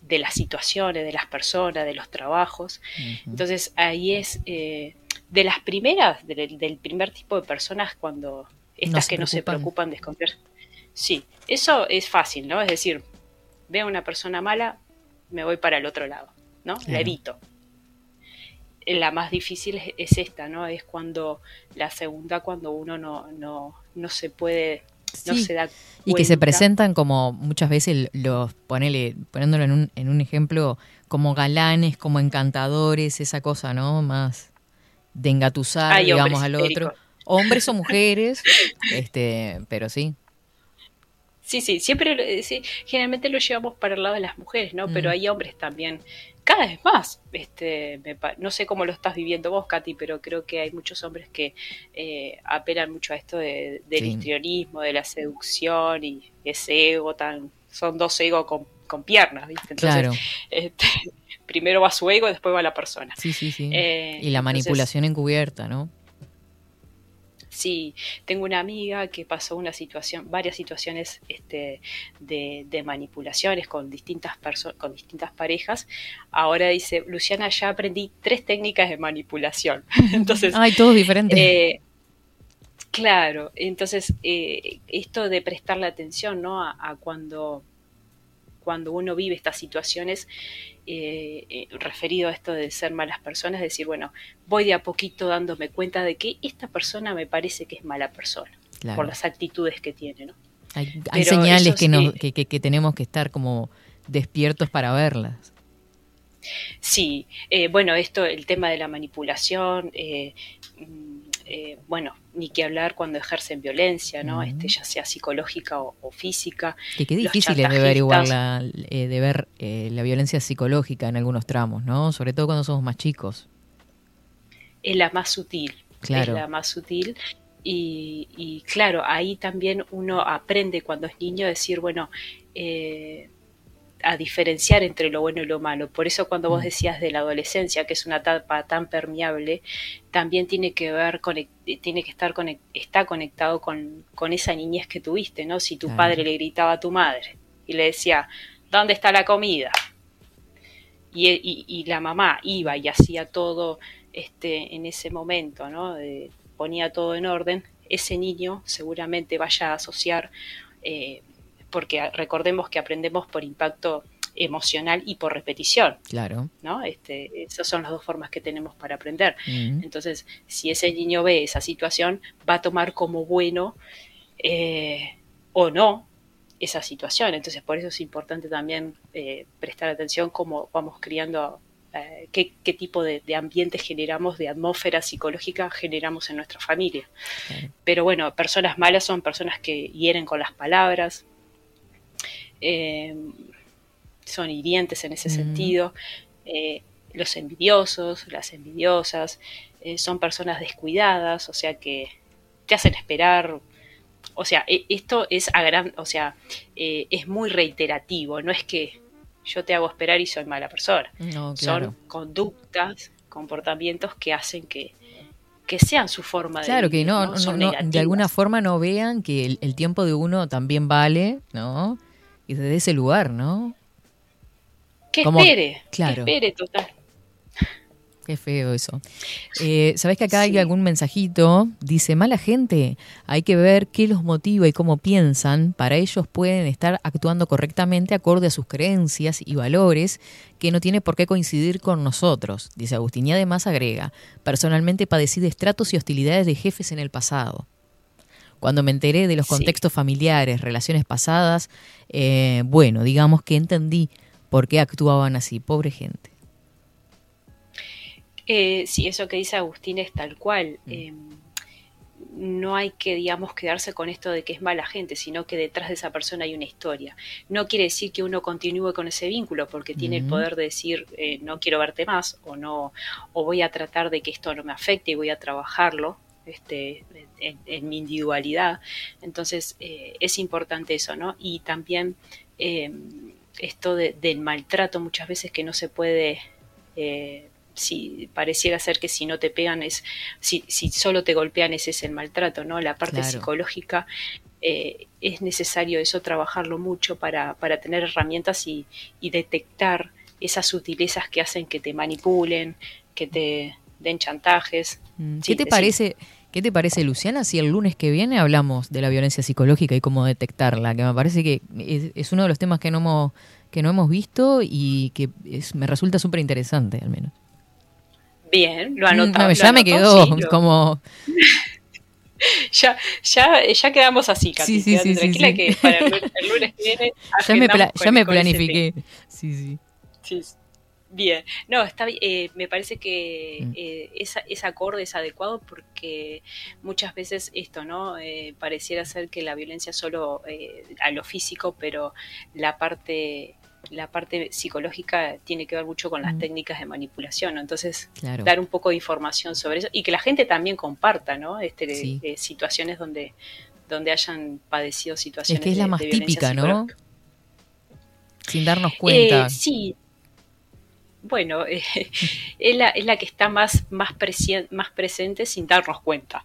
de las situaciones, de las personas, de los trabajos. Entonces ahí es eh, de las primeras, del, del primer tipo de personas cuando estas que no se preocupan. de esconder. Sí, eso es fácil, ¿no? Es decir, veo a una persona mala, me voy para el otro lado, ¿no? La evito. La más difícil es, es esta, ¿no? Es cuando la segunda, cuando uno no, no, no se puede, no Sí, se da Y que se presentan como muchas veces los, ponele, poniéndolo en un, en un ejemplo, como galanes, como encantadores, esa cosa, ¿no? Más de engatusar, Hay digamos, al otro. Hombres o mujeres, este, pero sí. Sí, sí, siempre, lo- eh, sí, generalmente lo llevamos para el lado de las mujeres, ¿no? Pero Mm. hay hombres también, cada vez más. Este, me no sé cómo lo estás viviendo vos, Katy, pero creo que hay muchos hombres que eh, apelan mucho a esto de- del Sí. histrionismo, de la seducción y ese ego tan... Son dos egos con, con piernas, ¿viste? Entonces, Claro. este, primero va su ego, después va la persona. Sí, sí, sí. Eh, y la entonces- manipulación encubierta, ¿no? Sí, tengo una amiga que pasó una situación, varias situaciones este, de, de manipulaciones con distintas personas, con distintas parejas. Ahora dice, Luciana, ya aprendí tres técnicas de manipulación. Entonces, Ay, todos diferentes. eh, claro, entonces eh, esto de prestarle atención, ¿no? A, a cuando, cuando uno vive estas situaciones, eh, eh, referido a esto de ser malas personas, decir, bueno, voy de a poquito dándome cuenta de que esta persona me parece que es mala persona, Claro. por las actitudes que tiene, ¿no? Hay, señales que, nos- que, que- que tenemos que estar como despiertos para verlas. Sí, eh, bueno, esto, el tema de la manipulación, eh, mm, eh, bueno, ni que hablar cuando ejercen violencia, ¿no? Este, ya sea psicológica o, o física. Que qué difícil es de ver igual la, eh, de ver eh, la violencia psicológica en algunos tramos, ¿no? Sobre todo cuando somos más chicos. es la más sutil, Claro. es la más sutil. Y, y claro, ahí también uno aprende cuando es niño a decir, bueno, eh, a diferenciar entre lo bueno y lo malo. Por eso cuando vos Mm. decías de la adolescencia, que es una etapa tan permeable, también tiene que ver, tiene que estar está conectado con, con esa niñez que tuviste, ¿no? Si tu padre le gritaba a tu madre y le decía, ¿dónde está la comida? Y, y- y la mamá iba y hacía todo este, en ese momento, ¿no? Eh, ponía todo en orden, ese niño seguramente vaya a asociar, eh, porque recordemos que aprendemos por impacto emocional y por repetición, Claro. ¿no? Este, esas son las dos formas que tenemos para aprender. Entonces, si ese niño ve esa situación, va a tomar como bueno eh, o no esa situación. Entonces, por eso es importante también eh, prestar atención cómo vamos criando, eh, qué, qué tipo de, de ambiente generamos, de atmósfera psicológica generamos en nuestra familia. Pero bueno, personas malas son personas que hieren con las palabras, eh, son hirientes en ese Mm. sentido. Eh, los envidiosos, las envidiosas, eh, son personas descuidadas, o sea que te hacen esperar. O sea, e- esto es a gran, o sea, es muy reiterativo, no es que yo te hago esperar y soy mala persona. No, claro. Son conductas, comportamientos que hacen que, que sean su forma de Claro, que no, no- no- de alguna forma no vean que el, el tiempo de uno también vale, ¿no? Y desde ese lugar, ¿no? Que como- espere, claro. que espere total. Qué feo eso. Eh, ¿Sabés que acá hay algún mensajito? Dice, mala gente, hay que ver qué los motiva y cómo piensan. Para ellos pueden estar actuando correctamente acorde a sus creencias y valores, que no tiene por qué coincidir con nosotros. Dice Agustín. Y además agrega, personalmente padecí destratos y hostilidades de jefes en el pasado. Cuando me enteré de los Sí. contextos familiares, relaciones pasadas, eh, bueno, digamos que entendí por qué actuaban así. Pobre gente. Eh, sí, eso que dice Agustín es tal cual. Mm. Eh, no hay que, digamos, quedarse con esto de que es mala gente, sino que detrás de esa persona hay una historia. No quiere decir que uno continúe con ese vínculo, porque tiene el Ujú. poder de decir eh, no quiero verte más o no, o voy a tratar de que esto no me afecte y voy a trabajarlo. Este, en, en mi individualidad. Entonces, eh, es importante eso, ¿no? Y también eh, esto de- del maltrato muchas veces que no se puede eh, si pareciera ser que si no te pegan es si, si solo te golpean ese es el maltrato no la parte Claro. psicológica eh, es necesario eso trabajarlo mucho para, para tener herramientas y, y detectar esas sutilezas que hacen que te manipulen que te den chantajes Mm, Sí, ¿Qué te parece, qué te parece, Luciana, si el lunes que viene hablamos de la violencia psicológica y cómo detectarla? Que me parece que es, es uno de los temas que no hemos, que no hemos visto y que es- me resulta súper interesante, al menos. bien lo Mm, anotamos no, ya me quedó sí, lo- como... ya, ya, ya quedamos así, Katy. Sí, sí, tranquila que para el, lunes- el lunes que viene Ya me, pla- ya me planifiqué. Sí. Sí, sí. Bien, no, está eh, me parece que Mm. eh, es, es acorde, es adecuado porque muchas veces esto, ¿no? Eh, pareciera ser que la violencia solo eh, a lo físico, pero la parte la parte psicológica tiene que ver mucho con las Mm. técnicas de manipulación, ¿no? entonces Claro. dar un poco de información sobre eso y que la gente también comparta, ¿no? Este, Sí. eh, situaciones donde donde hayan padecido situaciones Es que es de- la más de típica, ¿no? Sin darnos cuenta. Eh, sí. Bueno, eh, es, la, es la que está más, más, más presente sin darnos cuenta.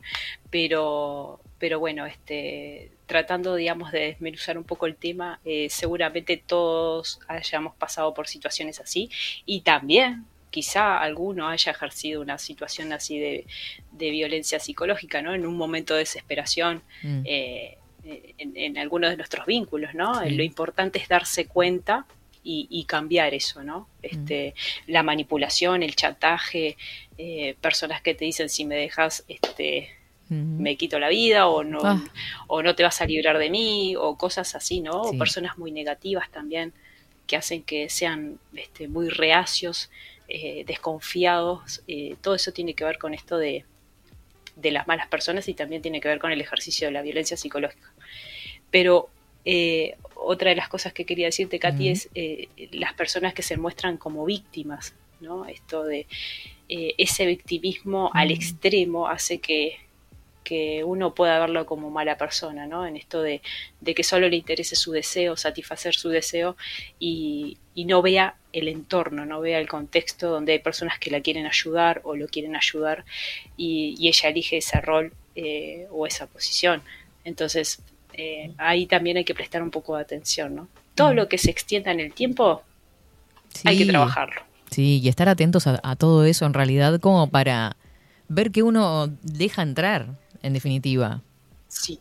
Pero, pero bueno, este, tratando, digamos, de desmenuzar un poco el tema, eh, seguramente todos hayamos pasado por situaciones así y también quizá alguno haya ejercido una situación así de, de violencia psicológica, ¿no? En un momento de desesperación, Mm. eh, en, en algunos de nuestros vínculos, ¿no? Sí. Lo importante es darse cuenta y, y cambiar eso, ¿no? Este, La manipulación, el chantaje, eh, personas que te dicen si me dejas, este, Mm. me quito la vida o no, Ah. o no te vas a librar de mí o cosas así, ¿no? Sí. O personas muy negativas también que hacen que sean este, muy reacios, eh, desconfiados. eh, todo eso tiene que ver con esto de, de las malas personas y también tiene que ver con el ejercicio de la violencia psicológica. Pero eh, otra de las cosas que quería decirte, Katy, es eh, las personas que se muestran como víctimas, ¿no? Esto de eh, ese victimismo al extremo hace que, que uno pueda verlo como mala persona, ¿no? En esto de, de que solo le interese su deseo, satisfacer su deseo y, y no vea el entorno, no vea el contexto donde hay personas que la quieren ayudar o lo quieren ayudar y, y ella elige ese rol eh, o esa posición. Entonces, eh, ahí también hay que prestar un poco de atención, ¿no? Todo Mm. lo que se extienda en el tiempo hay que trabajarlo. Sí, y estar atentos a, a todo eso en realidad como para ver que uno deja entrar, en definitiva. Sí,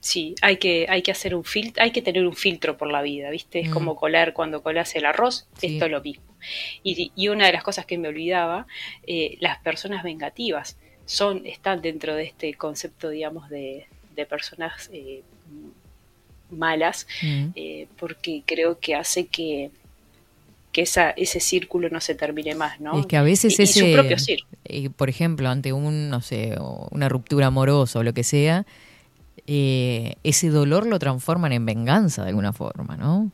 sí, hay que, hay que hacer un filtro, hay que tener un filtro por la vida, ¿viste? Es Mm. como colar cuando colas el arroz, Sí. esto es lo mismo. Y, y una de las cosas que me olvidaba, eh, las personas vengativas son, están dentro de este concepto, digamos, de, de personas eh, malas, Mm. eh, porque creo que hace que, que esa, ese círculo no se termine más, ¿no? Es que a veces y, y ese, su propio círculo. eh, por ejemplo, ante un, no sé, una ruptura amorosa o lo que sea, eh, ese dolor lo transforman en venganza de alguna forma, ¿no?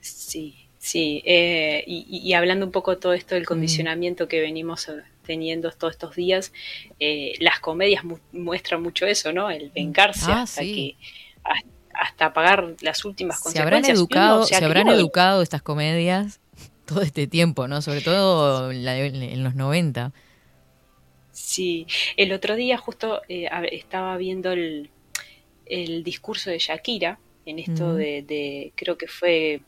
Sí, Sí, eh, y, hablando un poco todo esto Mm. del condicionamiento que venimos teniendo todos estos días, eh, las comedias mu- muestran mucho eso, ¿no? El vengarse Ah, hasta sí. que hasta, hasta pagar las últimas se habrán consecuencias. uno educado, se ha se habrán educado estas comedias todo este tiempo, ¿no? Sobre todo la- en los 90. Sí, el otro día justo eh, estaba viendo el, el discurso de Shakira en esto de, de- creo que fue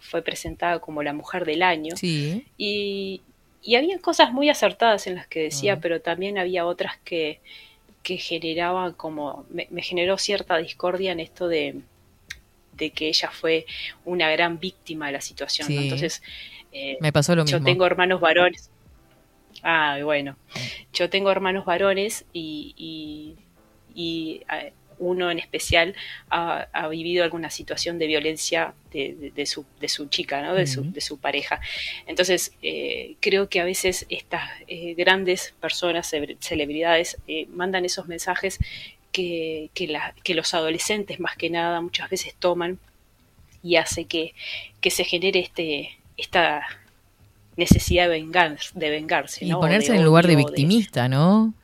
fue presentada como la mujer del año Sí. y, y había cosas muy acertadas en las que decía, Ah. pero también había otras que, que generaban como, me, me generó cierta discordia en esto de, de que ella fue una gran víctima de la situación. Entonces, eh, Me pasó lo mismo. yo tengo hermanos varones. Ah, bueno. Yo tengo hermanos varones y, y- y, eh, uno en especial ha, ha vivido alguna situación de violencia de, de- de su, de su chica, ¿no? de, su, de su pareja. Entonces, eh, creo que a veces estas eh, grandes personas, celebridades, eh, mandan esos mensajes que, que, la- que los adolescentes más que nada muchas veces toman y hace que, que se genere este, esta necesidad de, vengar, de vengarse. Y ponerse de en el lugar de victimista, ¿no?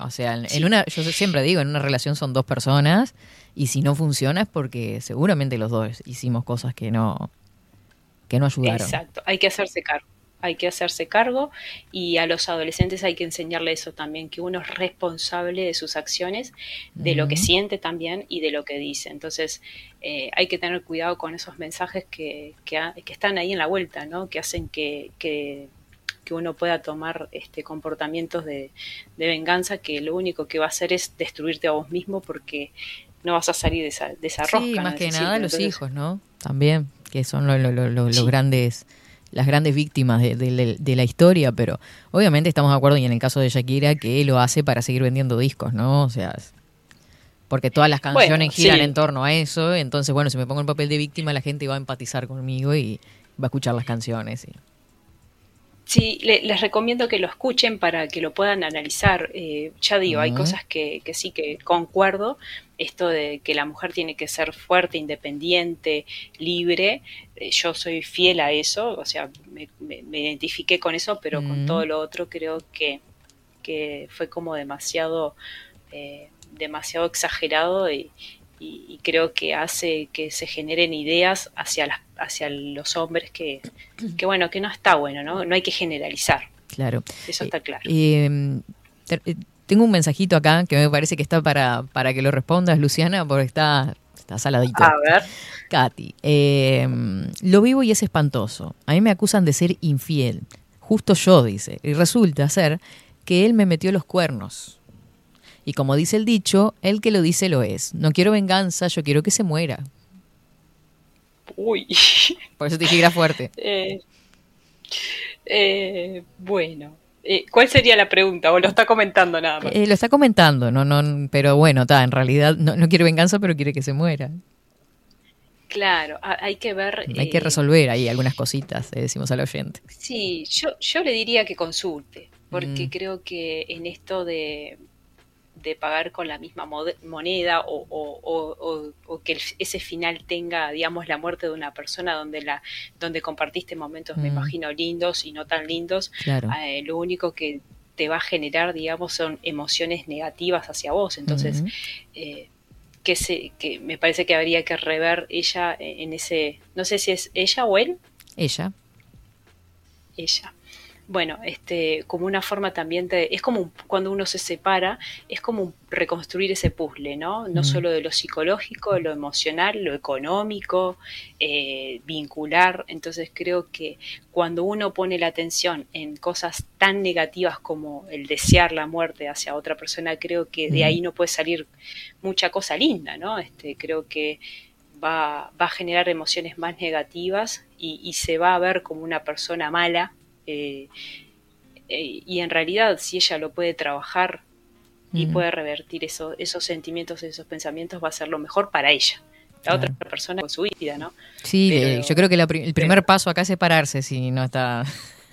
O sea, en, una, yo siempre digo, en una relación son dos personas y si no funciona es porque seguramente los dos hicimos cosas que no, que no ayudaron. Exacto, hay que hacerse cargo. Hay que hacerse cargo y a los adolescentes hay que enseñarle eso también, que uno es responsable de sus acciones, de lo que siente también y de lo que dice. Entonces eh, hay que tener cuidado con esos mensajes que, que, están ahí en la vuelta, ¿no? que hacen que, que, que uno pueda tomar este, comportamientos de, de venganza que lo único que va a hacer es destruirte a vos mismo porque no vas a salir de esa, de esa rosca. Más que nada los hijos, ¿no? También, que son lo- lo- lo- lo- los Sí. grandes, las grandes víctimas de, de- de la historia, pero obviamente estamos de acuerdo y en el caso de Shakira que lo hace para seguir vendiendo discos, ¿no? O sea, porque todas las canciones Bueno, giran sí. en torno a eso, entonces bueno, si me pongo el papel de víctima la gente va a empatizar conmigo y va a escuchar las canciones. y- Sí, le- les recomiendo que lo escuchen para que lo puedan analizar. Eh, ya digo, hay cosas que, que sí que concuerdo. Esto de que la mujer tiene que ser fuerte, independiente, libre. eh, yo soy fiel a eso, o sea, me, me- me identifiqué con eso, pero con todo lo otro creo que, que fue como demasiado, eh, demasiado exagerado y, y- y creo que hace que se generen ideas hacia, las, hacia los hombres que, que, bueno, que no está bueno, ¿no? No hay que generalizar, Claro. eso está claro. Eh, te- eh, tengo un mensajito acá que me parece que está para, para que lo respondas, Luciana, porque está, está saladito. A ver, Katy, eh, lo vivo y es espantoso. A mí me acusan de ser infiel. Justo yo, dice. Y resulta ser que él me metió los cuernos. Y como dice el dicho, el que lo dice lo es. No quiero venganza, yo quiero que se muera. uy. Por eso te dije era fuerte. Eh, eh, bueno, Eh, ¿cuál sería la pregunta? ¿O lo está comentando nada más? Lo está comentando, no, no, pero bueno, está, en realidad no, no quiere venganza, pero quiere que se muera. Claro, ha- hay que ver. Hay que resolver ahí algunas cositas, le decimos al oyente. Sí, yo, yo le diría que consulte, porque Mm. creo que en esto de, de pagar con la misma moneda o, o- o- o- o que ese final tenga, digamos, la muerte de una persona donde, la, donde compartiste momentos, me Mm. imagino, lindos y no tan lindos, Claro. eh, lo único que te va a generar, digamos, son emociones negativas hacia vos. Entonces, eh, que, se, que me parece que habría que rever ella en ese, no sé si es ella o él, Ella. ella. Bueno, este, como una forma también de, es como un- cuando uno se separa, es como un- reconstruir ese puzzle, ¿no? No Mm. solo de lo psicológico, lo emocional, lo económico, eh, vincular. Entonces creo que cuando uno pone la atención en cosas tan negativas como el desear la muerte hacia otra persona, creo que de Mm. ahí no puede salir mucha cosa linda, ¿no? Este, creo que va, va a generar emociones más negativas y, y se va a ver como una persona mala. Eh, eh, y en realidad, si ella lo puede trabajar y puede revertir eso, esos sentimientos, esos pensamientos, va a ser lo mejor para ella. La Claro. otra persona con su vida, ¿no? Sí, Pero- yo creo que la el primer paso acá es separarse si no está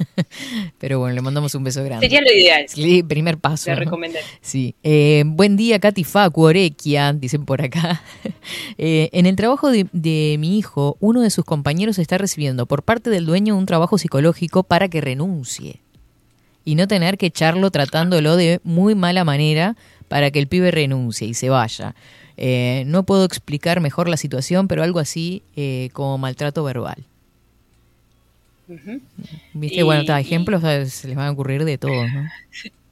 Pero bueno, le mandamos un beso grande. Sería lo ideal. Sí, primer paso. Le ¿no? recomendaría. Sí. Eh, buen día, Katy Facu, Orequia, dicen por acá. Eh, en el trabajo de, de mi hijo, uno de sus compañeros está recibiendo por parte del dueño un trabajo psicológico para que renuncie. Y no tener que echarlo tratándolo de muy mala manera para que el pibe renuncie y se vaya. Eh, no puedo explicar mejor la situación, pero algo así como maltrato verbal. Viste, Y- bueno, y- ejemplos se les van a ocurrir de todos, ¿no?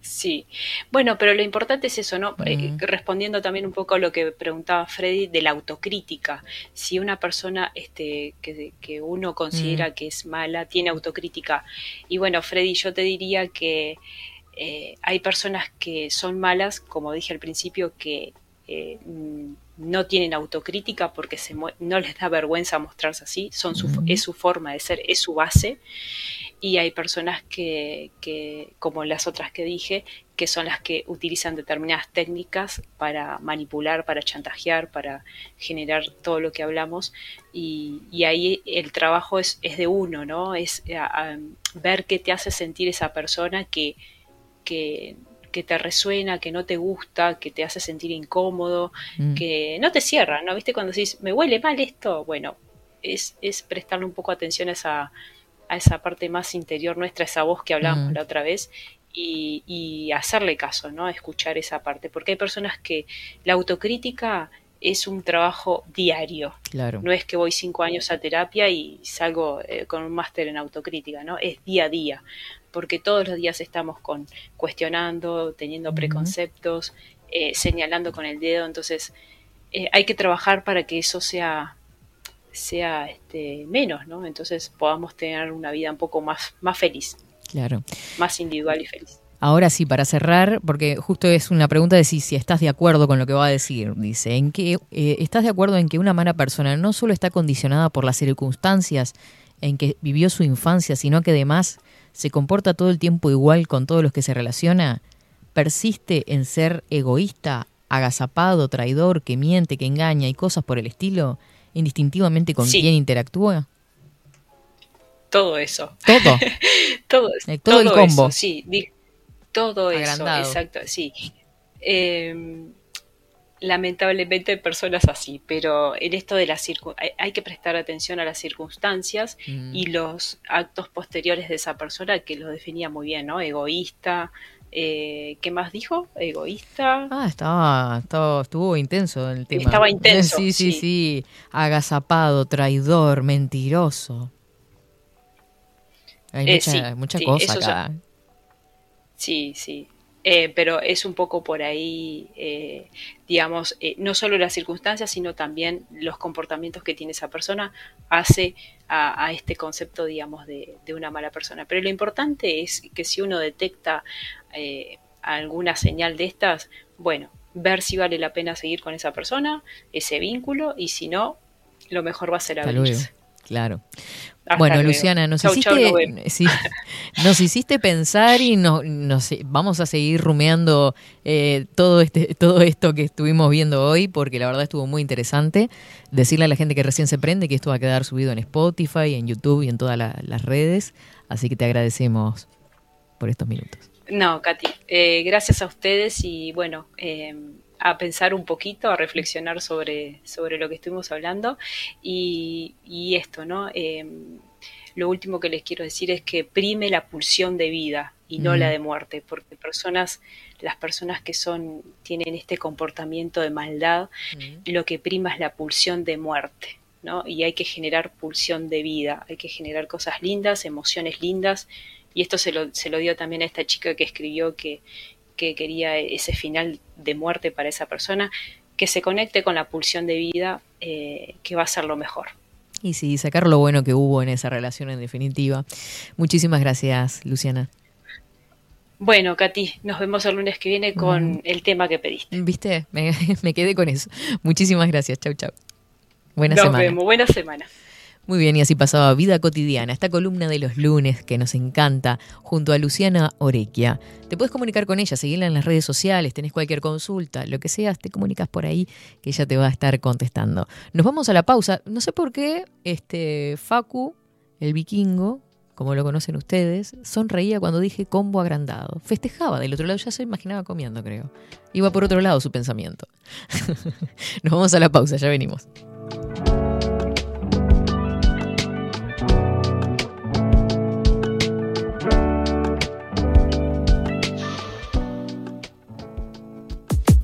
Sí, bueno, pero lo importante es eso, ¿no? Eh, respondiendo también un poco a lo que preguntaba Freddy de la autocrítica. Si una persona este, que, que uno considera que es mala tiene autocrítica. Y bueno, Freddy, yo te diría que eh, hay personas que son malas, como dije al principio, que eh, mm, no tienen autocrítica porque se no les da vergüenza mostrarse así, son su, es su forma de ser, es su base y hay personas que, que, como las otras que dije, que son las que utilizan determinadas técnicas para manipular, para chantajear, para generar todo lo que hablamos. Y, y ahí el trabajo es, es de uno, ¿no? Es a- a, ver qué te hace sentir esa persona que, que, que te resuena, que no te gusta, que te hace sentir incómodo, Mm. que no te cierra, ¿no? ¿Viste? Cuando decís, me huele mal esto, bueno, es, es prestarle un poco atención a esa, a esa parte más interior nuestra, esa voz que hablábamos Mm. la otra vez, y, y hacerle caso, ¿no? Escuchar esa parte, porque hay personas que la autocrítica es un trabajo diario. Claro. No es que voy cinco años a terapia y salgo eh, con un máster en autocrítica, ¿no? Es día a día, porque todos los días estamos con cuestionando, teniendo preconceptos, eh, señalando con el dedo, entonces eh, hay que trabajar para que eso sea sea este, menos, ¿no? Entonces podamos tener una vida un poco más, más feliz, Claro. más individual y feliz. Ahora sí, para cerrar, porque justo es una pregunta de si, si estás de acuerdo con lo que va a decir. Dice, ¿en qué eh, estás de acuerdo en que una mala persona no solo está condicionada por las circunstancias en que vivió su infancia, sino que además se comporta todo el tiempo igual con todos los que se relaciona? ¿Persiste en ser egoísta, agazapado, traidor, que miente, que engaña y cosas por el estilo, indistintivamente con Sí. quién interactúa? Todo eso. Todo. todo, Eh, todo el combo. eso, sí, todo Agrandado. eso, exacto, sí. Eh, lamentablemente hay personas así, pero en esto de las hay, hay que prestar atención a las circunstancias Mm. y los actos posteriores de esa persona que lo definía muy bien, ¿no? Egoísta, eh, ¿qué más dijo? Egoísta. Ah, estaba, estaba, estuvo intenso el tema. Estaba intenso, Sí, sí, sí. sí. Agazapado, traidor, mentiroso. Hay Eh, mucha, sí, mucha sí, cosa acá. Sí, sí. Eh, pero es un poco por ahí, eh, digamos, eh, no solo las circunstancias, sino también los comportamientos que tiene esa persona hace a, a este concepto, digamos, de, de una mala persona. Pero lo importante es que si uno detecta eh, alguna señal de estas, bueno, ver si vale la pena seguir con esa persona, ese vínculo, y si no, lo mejor va a ser abrirse. Claro. Hasta bueno, luego. Luciana, nos Chau, hiciste, nos vemos. sí, nos hiciste pensar y nos, nos- vamos a seguir rumeando eh, todo este, todo esto que estuvimos viendo hoy, porque la verdad estuvo muy interesante. Decirle a la gente que recién se prende que esto va a quedar subido en Spotify, en YouTube y en todas la- las redes. Así que te agradecemos por estos minutos. No, Katy, eh, gracias a ustedes y bueno, eh, a pensar un poquito, a reflexionar sobre, sobre lo que estuvimos hablando y, y esto, ¿no? Eh, lo último que les quiero decir es que prime la pulsión de vida y no Mm. la de muerte, porque personas, las personas que son, tienen este comportamiento de maldad, lo que prima es la pulsión de muerte, ¿no? Y hay que generar pulsión de vida, hay que generar cosas lindas, emociones lindas, y esto se lo, se lo dio también a esta chica que escribió que, que quería ese final de muerte para esa persona, que se conecte con la pulsión de vida, eh, que va a ser lo mejor. Y sí, sacar lo bueno que hubo en esa relación en definitiva. Muchísimas gracias, Luciana. Bueno, Katy, nos vemos el lunes que viene con Mm. el tema que pediste. ¿Viste? Me, me quedé con eso. Muchísimas gracias. Chau, chau. Buena nos semana. vemos, buena semana. Muy bien, y así pasaba Vida Cotidiana, esta columna de los lunes que nos encanta, junto a Luciana Orequia. Te puedes comunicar con ella, seguirla en las redes sociales, tenés cualquier consulta, lo que seas, te comunicas por ahí que ella te va a estar contestando. Nos vamos a la pausa. No sé por qué, este Facu, el vikingo, como lo conocen ustedes, sonreía cuando dije combo agrandado. Festejaba del otro lado, ya se imaginaba comiendo, creo. Iba por otro lado su pensamiento. Nos vamos a la pausa, ya venimos.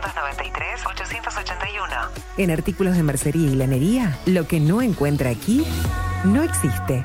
094-893-881. En artículos de mercería y lanería, lo que no encuentra aquí, no existe.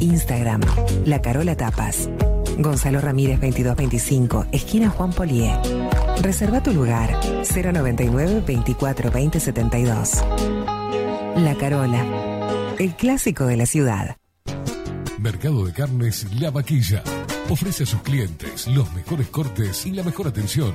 Instagram, La Carola Tapas. Gonzalo Ramírez 2225, esquina Juan Polié. Reserva tu lugar 099 24 20 72. La Carola, el clásico de la ciudad. Mercado de Carnes La Vaquilla. Ofrece a sus clientes los mejores cortes y la mejor atención.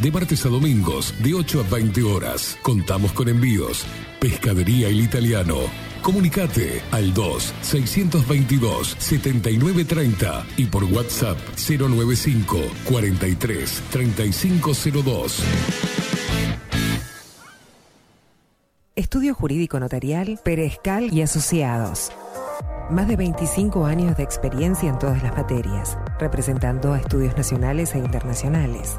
de martes a domingos, de 8 a 20 horas. Contamos con envíos. Pescadería El Italiano. Comunicate al 2-622-7930 y por WhatsApp 095 43 3502. Estudio Jurídico Notarial, Perezcal y Asociados. Más de 25 años de experiencia en todas las materias, representando a estudios nacionales e internacionales.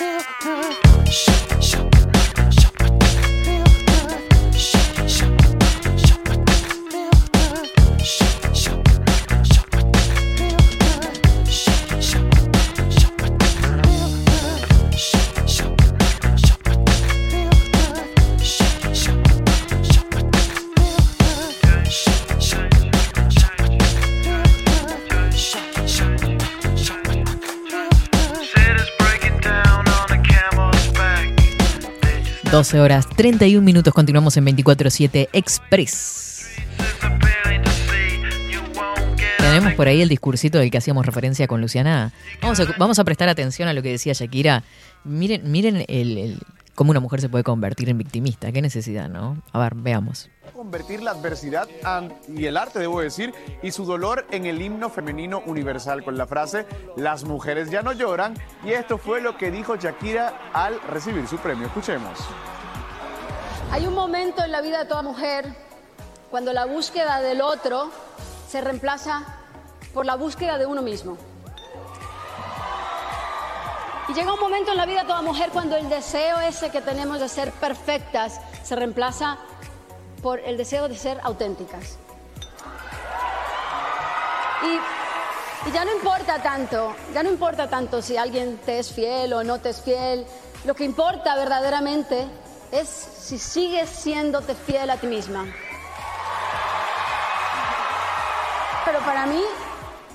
Shut 12 horas 31 minutos, continuamos en 24-7 Express. Tenemos por ahí el discursito del que hacíamos referencia con Luciana. Vamos a, vamos a prestar atención a lo que decía Shakira. Miren, miren el- cómo una mujer se puede convertir en victimista. Qué necesidad, ¿no? A ver, veamos. Convertir la adversidad y el arte, debo decir, y su dolor en el himno femenino universal con la frase Las mujeres ya no lloran. Y esto fue lo que dijo Shakira al recibir su premio. Escuchemos. Hay un momento en la vida de toda mujer cuando la búsqueda del otro se reemplaza por la búsqueda de uno mismo. Y llega un momento en la vida de toda mujer cuando el deseo ese que tenemos de ser perfectas se reemplaza por el deseo de ser auténticas. Y, ya no importa tanto, ya no importa tanto si alguien te es fiel o no te es fiel. Lo que importa verdaderamente es si sigues siéndote fiel a ti misma. Pero para mí,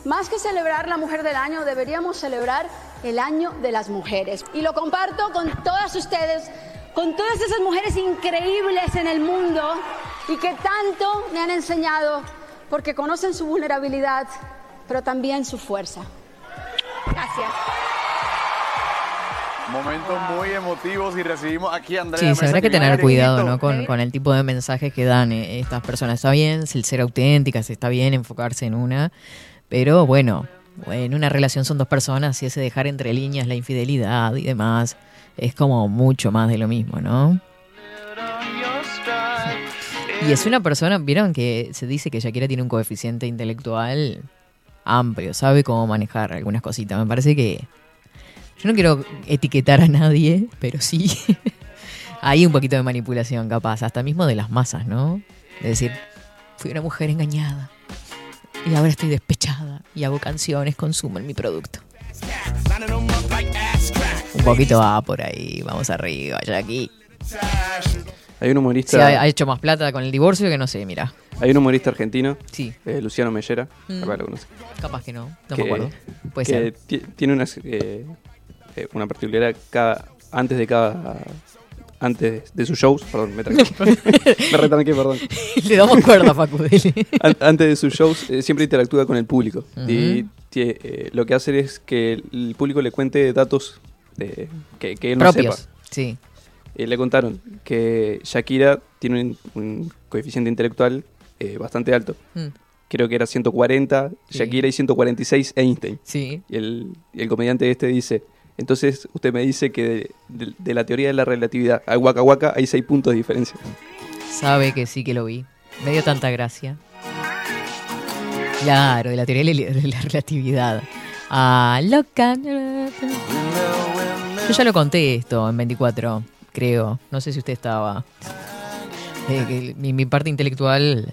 más que celebrar la mujer del año, deberíamos celebrar el año de las mujeres. Y lo comparto con todas ustedes con todas esas mujeres increíbles en el mundo y que tanto me han enseñado porque conocen su vulnerabilidad, pero también su fuerza. Gracias. Momentos muy emotivos y recibimos aquí a Andrea. Sí, habrá que tener cuidado. ¿no? con, con el tipo de mensajes que dan eh, estas personas. Está bien el ser auténticas, está bien enfocarse en una, pero bueno, en una relación son dos personas y ese dejar entre líneas la infidelidad y demás es como mucho más de lo mismo, ¿no? Y es una persona, vieron que se dice que Shakira tiene un coeficiente intelectual amplio, sabe cómo manejar algunas cositas. Me parece que yo no quiero etiquetar a nadie, pero sí hay un poquito de manipulación capaz, hasta mismo de las masas, ¿no? De decir, fui una mujer engañada y ahora estoy despechada y hago canciones, consumen mi producto. Un poquito va por ahí, vamos arriba, Jackie. Hay un humorista. Se ha, ha hecho más plata con el divorcio que no sé, mira. Hay un humorista argentino, Sí. eh, Luciano Mellera, Mm. capaz lo conoce, Capaz que no, no que, me acuerdo. Puede que ser. ti- tiene unas, eh, eh, una particularidad cada, antes de cada antes de sus shows, perdón, me tranqué, me retranqué, perdón. Le damos cuerda, Facu. dele. An- antes de sus shows eh, siempre interactúa con el público y eh, lo que hace es que el público le cuente datos de- que, que él no Propios, sepa. sí. Eh, le contaron que Shakira tiene un, un coeficiente intelectual eh, bastante alto. Mm. Creo que era 140 Sí. Shakira y 146 Einstein. Sí. Y el, el comediante este dice, entonces usted me dice que de, de- de la teoría de la relatividad al Waka Waka hay 6 puntos de diferencia. Sabe que sí que lo vi. Me dio tanta gracia. Claro, de la teoría de la, de la relatividad. Ah, loca. Yo ya lo conté esto en 24, creo. No sé si usted estaba. Eh, mi, parte intelectual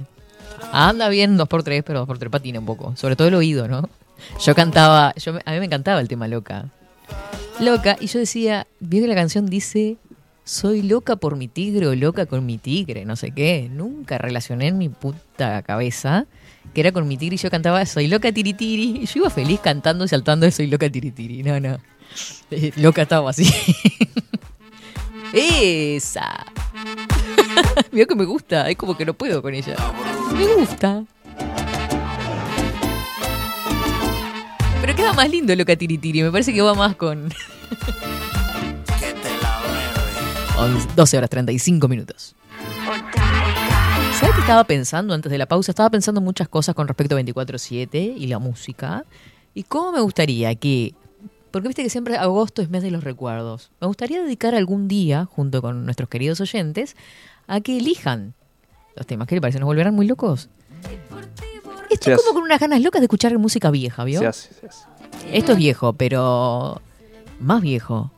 anda bien 2x3, pero 2x3 patina un poco. Sobre todo el oído, ¿no? Yo cantaba, yo, a mí me encantaba el tema loca. Loca, y yo decía, vi que la canción dice, soy loca por mi tigre o loca con mi tigre, no sé qué. Nunca relacioné en mi puta cabeza que era con mi tigre y yo cantaba Soy loca tiritiri. Y yo iba feliz cantando y saltando de Soy loca tiritiri. No, no. Loca estaba así. Esa. Mira que me gusta, es como que no puedo con ella. Me gusta. Pero queda más lindo loca tiritiri, me parece que va más con... 11, 12 horas 35 minutos. ¿Sabes qué estaba pensando antes de la pausa? Estaba pensando muchas cosas con respecto a 24-7 y la música. Y cómo me gustaría que. Porque viste que siempre agosto es mes de los recuerdos. Me gustaría dedicar algún día, junto con nuestros queridos oyentes, a que elijan los temas. ¿Qué le parece? ¿Nos volverán muy locos? Estoy Se como hace. con unas ganas locas de escuchar música vieja, ¿vio? Se hace, se hace. Esto es viejo, pero más viejo.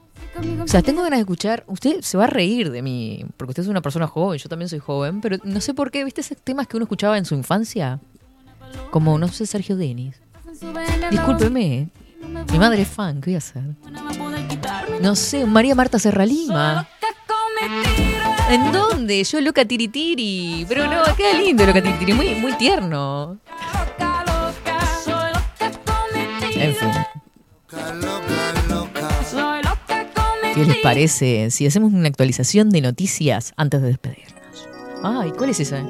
O sea, tengo ganas de escuchar. Usted se va a reír de mí, porque usted es una persona joven, yo también soy joven, pero no sé por qué, ¿viste esos temas que uno escuchaba en su infancia? Como, no sé, Sergio Denis. Discúlpeme. Mi madre es fan, ¿qué voy a hacer? No sé, María Marta Serralima. ¿En dónde? Yo loca tiritiri. Pero no, queda lindo loca tiritiri, muy, muy tierno. En fin. ¿Qué les parece si hacemos una actualización de noticias antes de despedirnos? Ay, ¿cuál es esa?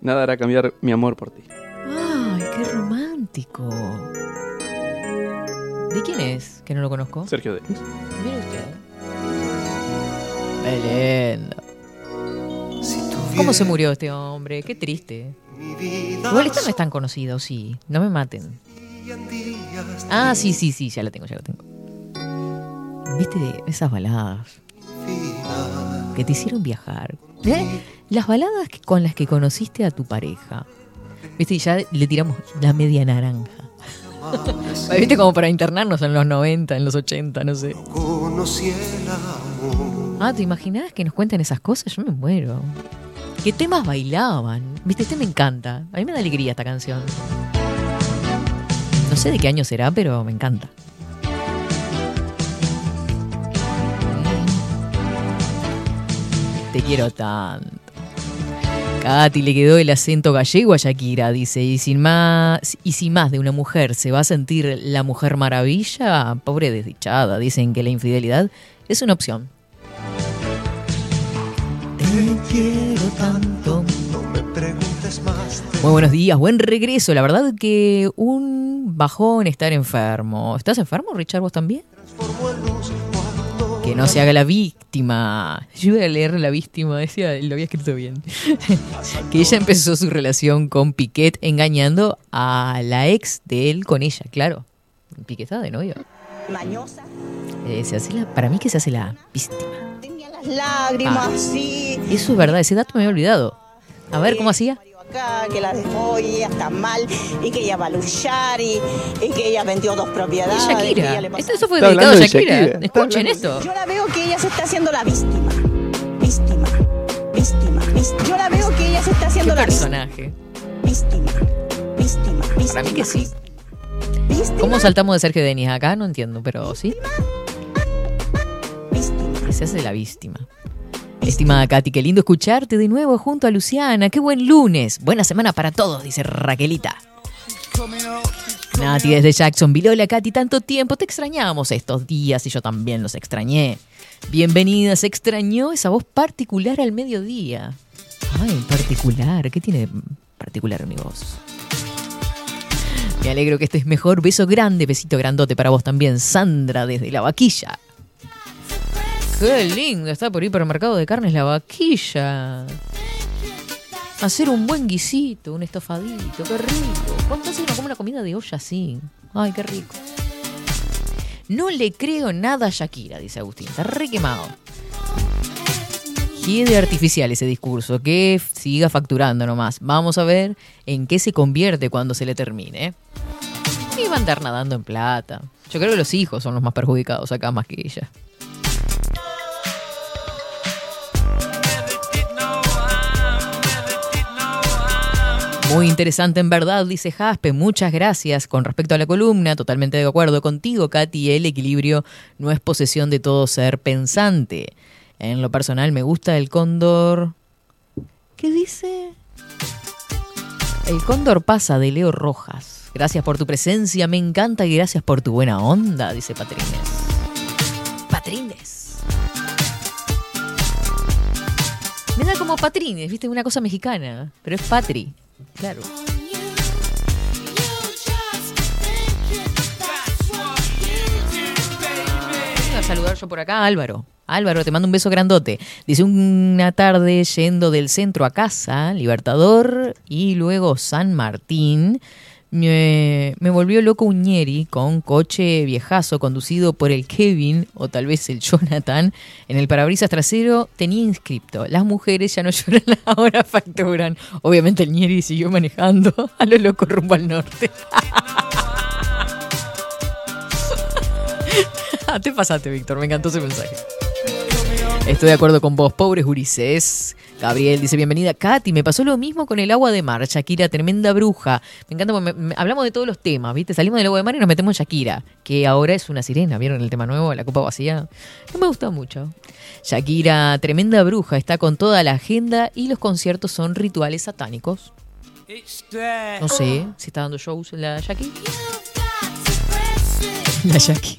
Nada hará cambiar mi amor por ti. Ay, qué romántico. ¿De quién es? Que no lo conozco. Sergio Denis. Mire usted. Belén. ¿Cómo se murió este hombre? Qué triste. Igual esta no es tan conocido, sí. No me maten. Ah, sí, sí, sí, ya la tengo, ya la tengo. ¿Viste esas baladas? Que te hicieron viajar. ¿Eh? Las baladas con las que conociste a tu pareja. ¿Viste? Y ya le tiramos la media naranja. ¿Viste? Como para internarnos en los 90, en los 80, no sé. Ah, ¿te imaginás que nos cuenten esas cosas? Yo me muero. ¿Qué temas bailaban? Viste, este me encanta. A mí me da alegría esta canción. No sé de qué año será, pero me encanta. Te quiero tanto. Katy le quedó el acento gallego a Shakira, dice, y sin más, y si más de una mujer se va a sentir la mujer maravilla, pobre desdichada, dicen que la infidelidad es una opción. quiero tanto. No me preguntes más. Muy buenos días, buen regreso. La verdad que un bajón estar enfermo. ¿Estás enfermo, Richard, vos también? Que no se haga la víctima. Yo iba a leer la víctima, decía, lo había escrito bien. que ella empezó su relación con Piquet engañando a la ex de él con ella, claro. Piquet estaba de novio. Mañosa. Eh, se hace la- para mí que se hace la víctima. Las lágrimas, Ah. sí. Eso es verdad, ese dato me había olvidado. A ver, ¿cómo hacía? Que la dejó y ella está mal y que ella va a luchar y, y que ella vendió dos propiedades. Y Shakira. ella le pasó- Esto, eso fue dedicado a Shakira. Shakira. Está Escuchen esto. Yo la veo que ella se está haciendo la víctima. Víctima. Víctima. víctima. Yo la veo que ella se está ¿Qué haciendo la personaje? víctima. Víctima. Víctima. Para mí que sí. Víctima. ¿Cómo saltamos de Sergio Denis acá? No entiendo, pero sí. Que se hace la víctima. Estimada Katy, qué lindo escucharte de nuevo junto a Luciana. Qué buen lunes. Buena semana para todos, dice Raquelita. Nati desde Jacksonville. Hola Katy, tanto tiempo. Te extrañábamos estos días y yo también los extrañé. Bienvenida, se extrañó esa voz particular al mediodía. Ay, particular. ¿Qué tiene particular mi voz? Me alegro que estés mejor. Beso grande, besito grandote para vos también, Sandra, desde la vaquilla. Qué lindo está por hipermercado de carnes la vaquilla. Hacer un buen guisito, un estofadito, qué rico. ¿Cuánto hace uno come una comida de olla así? Ay, qué rico. No le creo nada a Shakira, dice Agustín. Está re quemado. de artificial ese discurso, que siga facturando nomás. Vamos a ver en qué se convierte cuando se le termine. Y va a andar nadando en plata. Yo creo que los hijos son los más perjudicados acá más que ella. Muy interesante en verdad, dice Jaspe. Muchas gracias. Con respecto a la columna, totalmente de acuerdo contigo, Katy. El equilibrio no es posesión de todo ser pensante. En lo personal me gusta el cóndor. ¿Qué dice? El cóndor pasa de Leo Rojas. Gracias por tu presencia, me encanta y gracias por tu buena onda, dice Patrines. Patrines. Me da como Patrines, viste, una cosa mexicana, pero es Patri, claro. A saludar yo por acá, Álvaro. Álvaro, te mando un beso grandote. Dice una tarde yendo del centro a casa, Libertador y luego San Martín. Me, me volvió loco Uñeri con coche viejazo conducido por el Kevin o tal vez el Jonathan. En el parabrisas trasero tenía inscripto: Las mujeres ya no lloran, ahora facturan. Obviamente el Ñeri siguió manejando a lo loco rumbo al norte. Te pasaste, Víctor. Me encantó ese mensaje. Estoy de acuerdo con vos, pobres gurises. Gabriel dice, bienvenida. Katy, me pasó lo mismo con el agua de mar. Shakira, tremenda bruja. Me encanta, porque me- me- hablamos de todos los temas, ¿viste? Salimos del agua de mar y nos metemos en Shakira, que ahora es una sirena. ¿Vieron el tema nuevo, la copa vacía? No me gusta mucho. Shakira, tremenda bruja, está con toda la agenda y los conciertos son rituales satánicos. No sé si está dando shows la Shaki. La Shaki.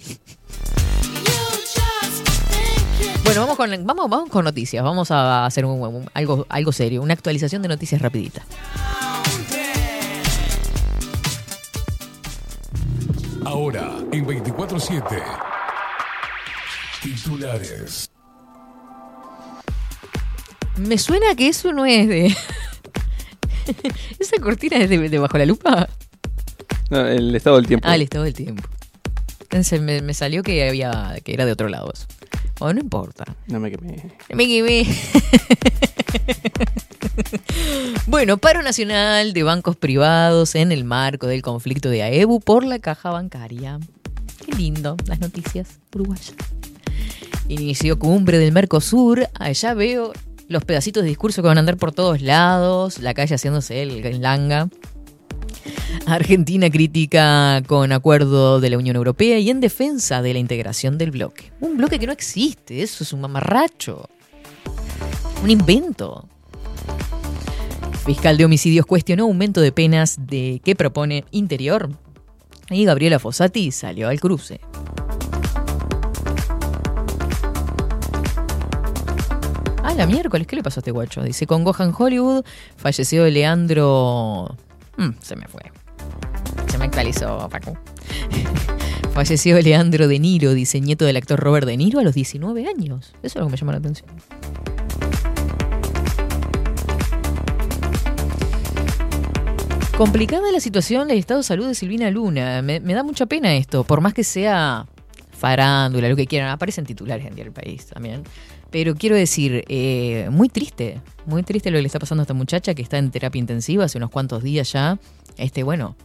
Bueno, vamos con, vamos, vamos con noticias. Vamos a hacer un- un- algo, algo serio, una actualización de noticias rapidita. Ahora, en 24-7. Titulares. Me suena que eso no es de... ¿Esa cortina es de, de Bajo la Lupa? No, el estado del tiempo. Ah, el estado del tiempo. Entonces me, me salió que había que era de otro lado. eso. Bueno, no importa. No me quemé. Me quemé. Bueno, paro nacional de bancos privados en el marco del conflicto de AEBU por la caja bancaria. Qué lindo, las noticias uruguayas. Inició cumbre del Mercosur. Allá veo los pedacitos de discurso que van a andar por todos lados. La calle haciéndose el langa. Argentina critica con acuerdo de la Unión Europea y en defensa de la integración del bloque. Un bloque que no existe, eso es un mamarracho. Un invento. Fiscal de homicidios cuestionó aumento de penas de que propone Interior. Y Gabriela Fossati salió al cruce. la miércoles, ¿qué le pasó a este guacho? Dice, con Gohan Hollywood falleció Leandro... Mm, se me fue. Actualizó, Paco. falleció Leandro De Niro, dice del actor Robert De Niro a los 19 años. Eso es lo que me llama la atención. Complicada la situación del estado de salud de Silvina Luna. Me, me da mucha pena esto, por más que sea farándula, lo que quieran. Aparecen titulares en Día del País también. Pero quiero decir, eh, muy triste, muy triste lo que le está pasando a esta muchacha que está en terapia intensiva hace unos cuantos días ya. Este, bueno,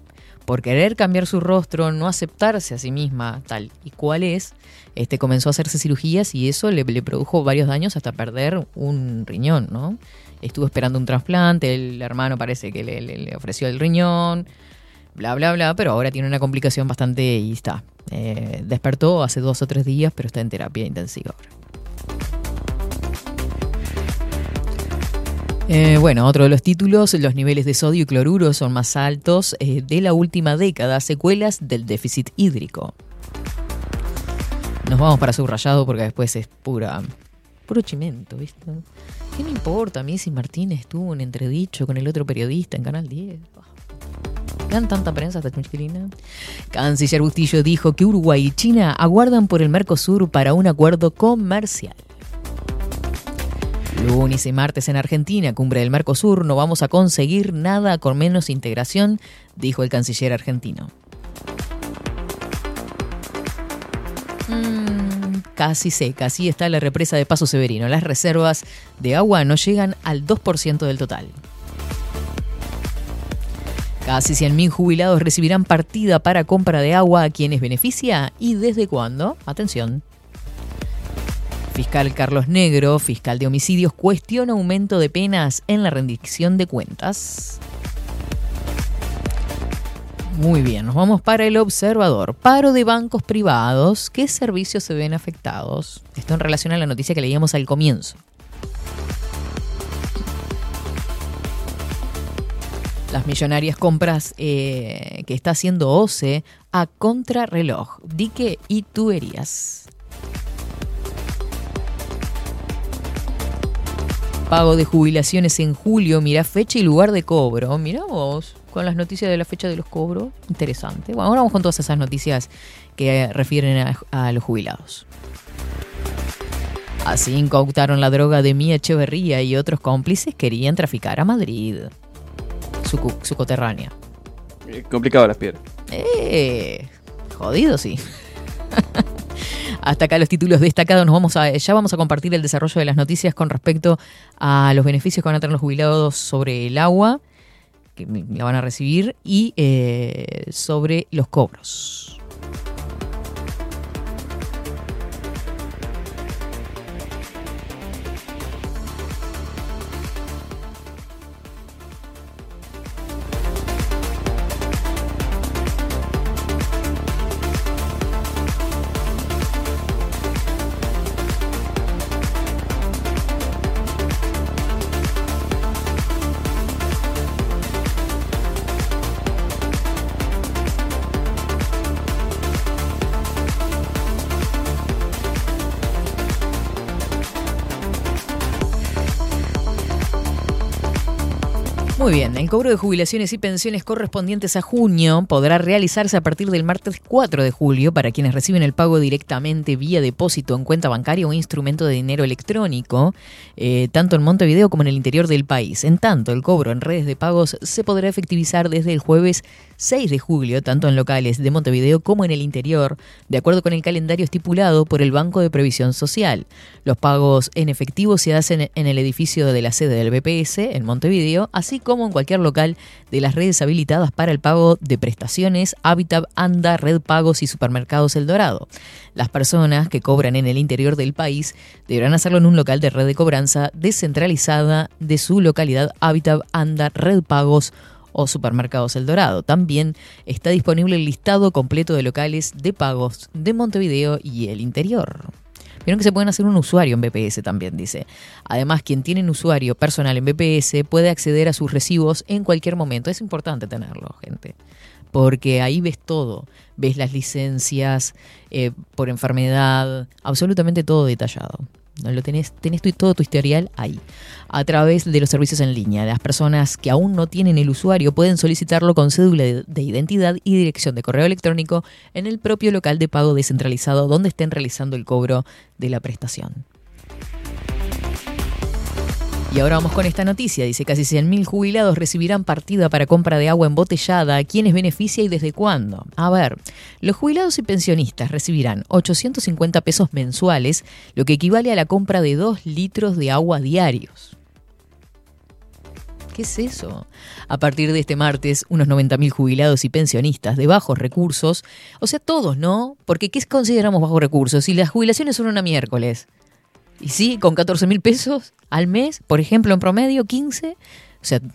por querer cambiar su rostro, no aceptarse a sí misma tal y cual es, este, comenzó a hacerse cirugías y eso le, produjo varios daños hasta perder un riñón, ¿no? Estuvo esperando un trasplante, el hermano parece que le ofreció el riñón, bla, bla, bla, pero ahora tiene una complicación bastante y está. Eh, despertó hace dos o tres días, pero está en terapia intensiva ahora. Eh, bueno, otro de los títulos, los niveles de sodio y cloruro son más altos eh, de la última década, secuelas del déficit hídrico. Nos vamos para subrayado porque después es pura, puro chimento, ¿viste? ¿Qué me importa a mí si Martínez tuvo un entredicho con el otro periodista en Canal 10? ¿Le dan tanta prensa esta chiquilina? Canciller Bustillo dijo que Uruguay y China aguardan por el Mercosur para un acuerdo comercial. Lunes y martes en Argentina, cumbre del Mercosur, no vamos a conseguir nada con menos integración, dijo el canciller argentino. Mm, casi seca, así está la represa de Paso Severino. Las reservas de agua no llegan al 2% del total. Casi 100.000 jubilados recibirán partida para compra de agua a quienes beneficia y desde cuándo. Atención. Fiscal Carlos Negro, fiscal de homicidios, cuestiona aumento de penas en la rendición de cuentas. Muy bien, nos vamos para el observador. Paro de bancos privados. ¿Qué servicios se ven afectados? Esto en relación a la noticia que leíamos al comienzo. Las millonarias compras eh, que está haciendo OCE a contrarreloj, dique y tuberías. Pago de jubilaciones en julio, mira fecha y lugar de cobro. Mira vos, con las noticias de la fecha de los cobros. Interesante. Bueno, ahora vamos con todas esas noticias que eh, refieren a, a los jubilados. Así incautaron la droga de Mía Echeverría y otros cómplices querían traficar a Madrid. Su, su coterránea. Eh, complicado las piedras. Eh, jodido, sí. Hasta acá los títulos destacados. Nos vamos a, ya vamos a compartir el desarrollo de las noticias con respecto a los beneficios que van a tener los jubilados sobre el agua, que la van a recibir, y eh, sobre los cobros. El cobro de jubilaciones y pensiones correspondientes a junio podrá realizarse a partir del martes 4 de julio para quienes reciben el pago directamente vía depósito en cuenta bancaria o instrumento de dinero electrónico, eh, tanto en Montevideo como en el interior del país. En tanto, el cobro en redes de pagos se podrá efectivizar desde el jueves 6 de julio, tanto en locales de Montevideo como en el interior, de acuerdo con el calendario estipulado por el Banco de Previsión Social. Los pagos en efectivo se hacen en el edificio de la sede del BPS en Montevideo, así como en cualquier local de las redes habilitadas para el pago de prestaciones, Habitat, Anda, Red Pagos y Supermercados El Dorado. Las personas que cobran en el interior del país deberán hacerlo en un local de red de cobranza descentralizada de su localidad Habitat, Anda, Red Pagos o Supermercados El Dorado. También está disponible el listado completo de locales de pagos de Montevideo y el interior. Vieron que se pueden hacer un usuario en BPS también, dice. Además, quien tiene un usuario personal en BPS puede acceder a sus recibos en cualquier momento. Es importante tenerlo, gente. Porque ahí ves todo. Ves las licencias eh, por enfermedad, absolutamente todo detallado. No lo tenés, tenés todo tu historial ahí. A través de los servicios en línea. Las personas que aún no tienen el usuario pueden solicitarlo con cédula de identidad y dirección de correo electrónico en el propio local de pago descentralizado donde estén realizando el cobro de la prestación. Y ahora vamos con esta noticia. Dice casi 100.000 jubilados recibirán partida para compra de agua embotellada. ¿A quiénes beneficia y desde cuándo? A ver, los jubilados y pensionistas recibirán 850 pesos mensuales, lo que equivale a la compra de 2 litros de agua diarios. ¿Qué es eso? A partir de este martes, unos 90.000 jubilados y pensionistas de bajos recursos, o sea, todos, ¿no? Porque ¿qué consideramos bajos recursos? Si las jubilaciones son una miércoles. Y sí, con 14 mil pesos al mes, por ejemplo, en promedio, 15. O sea,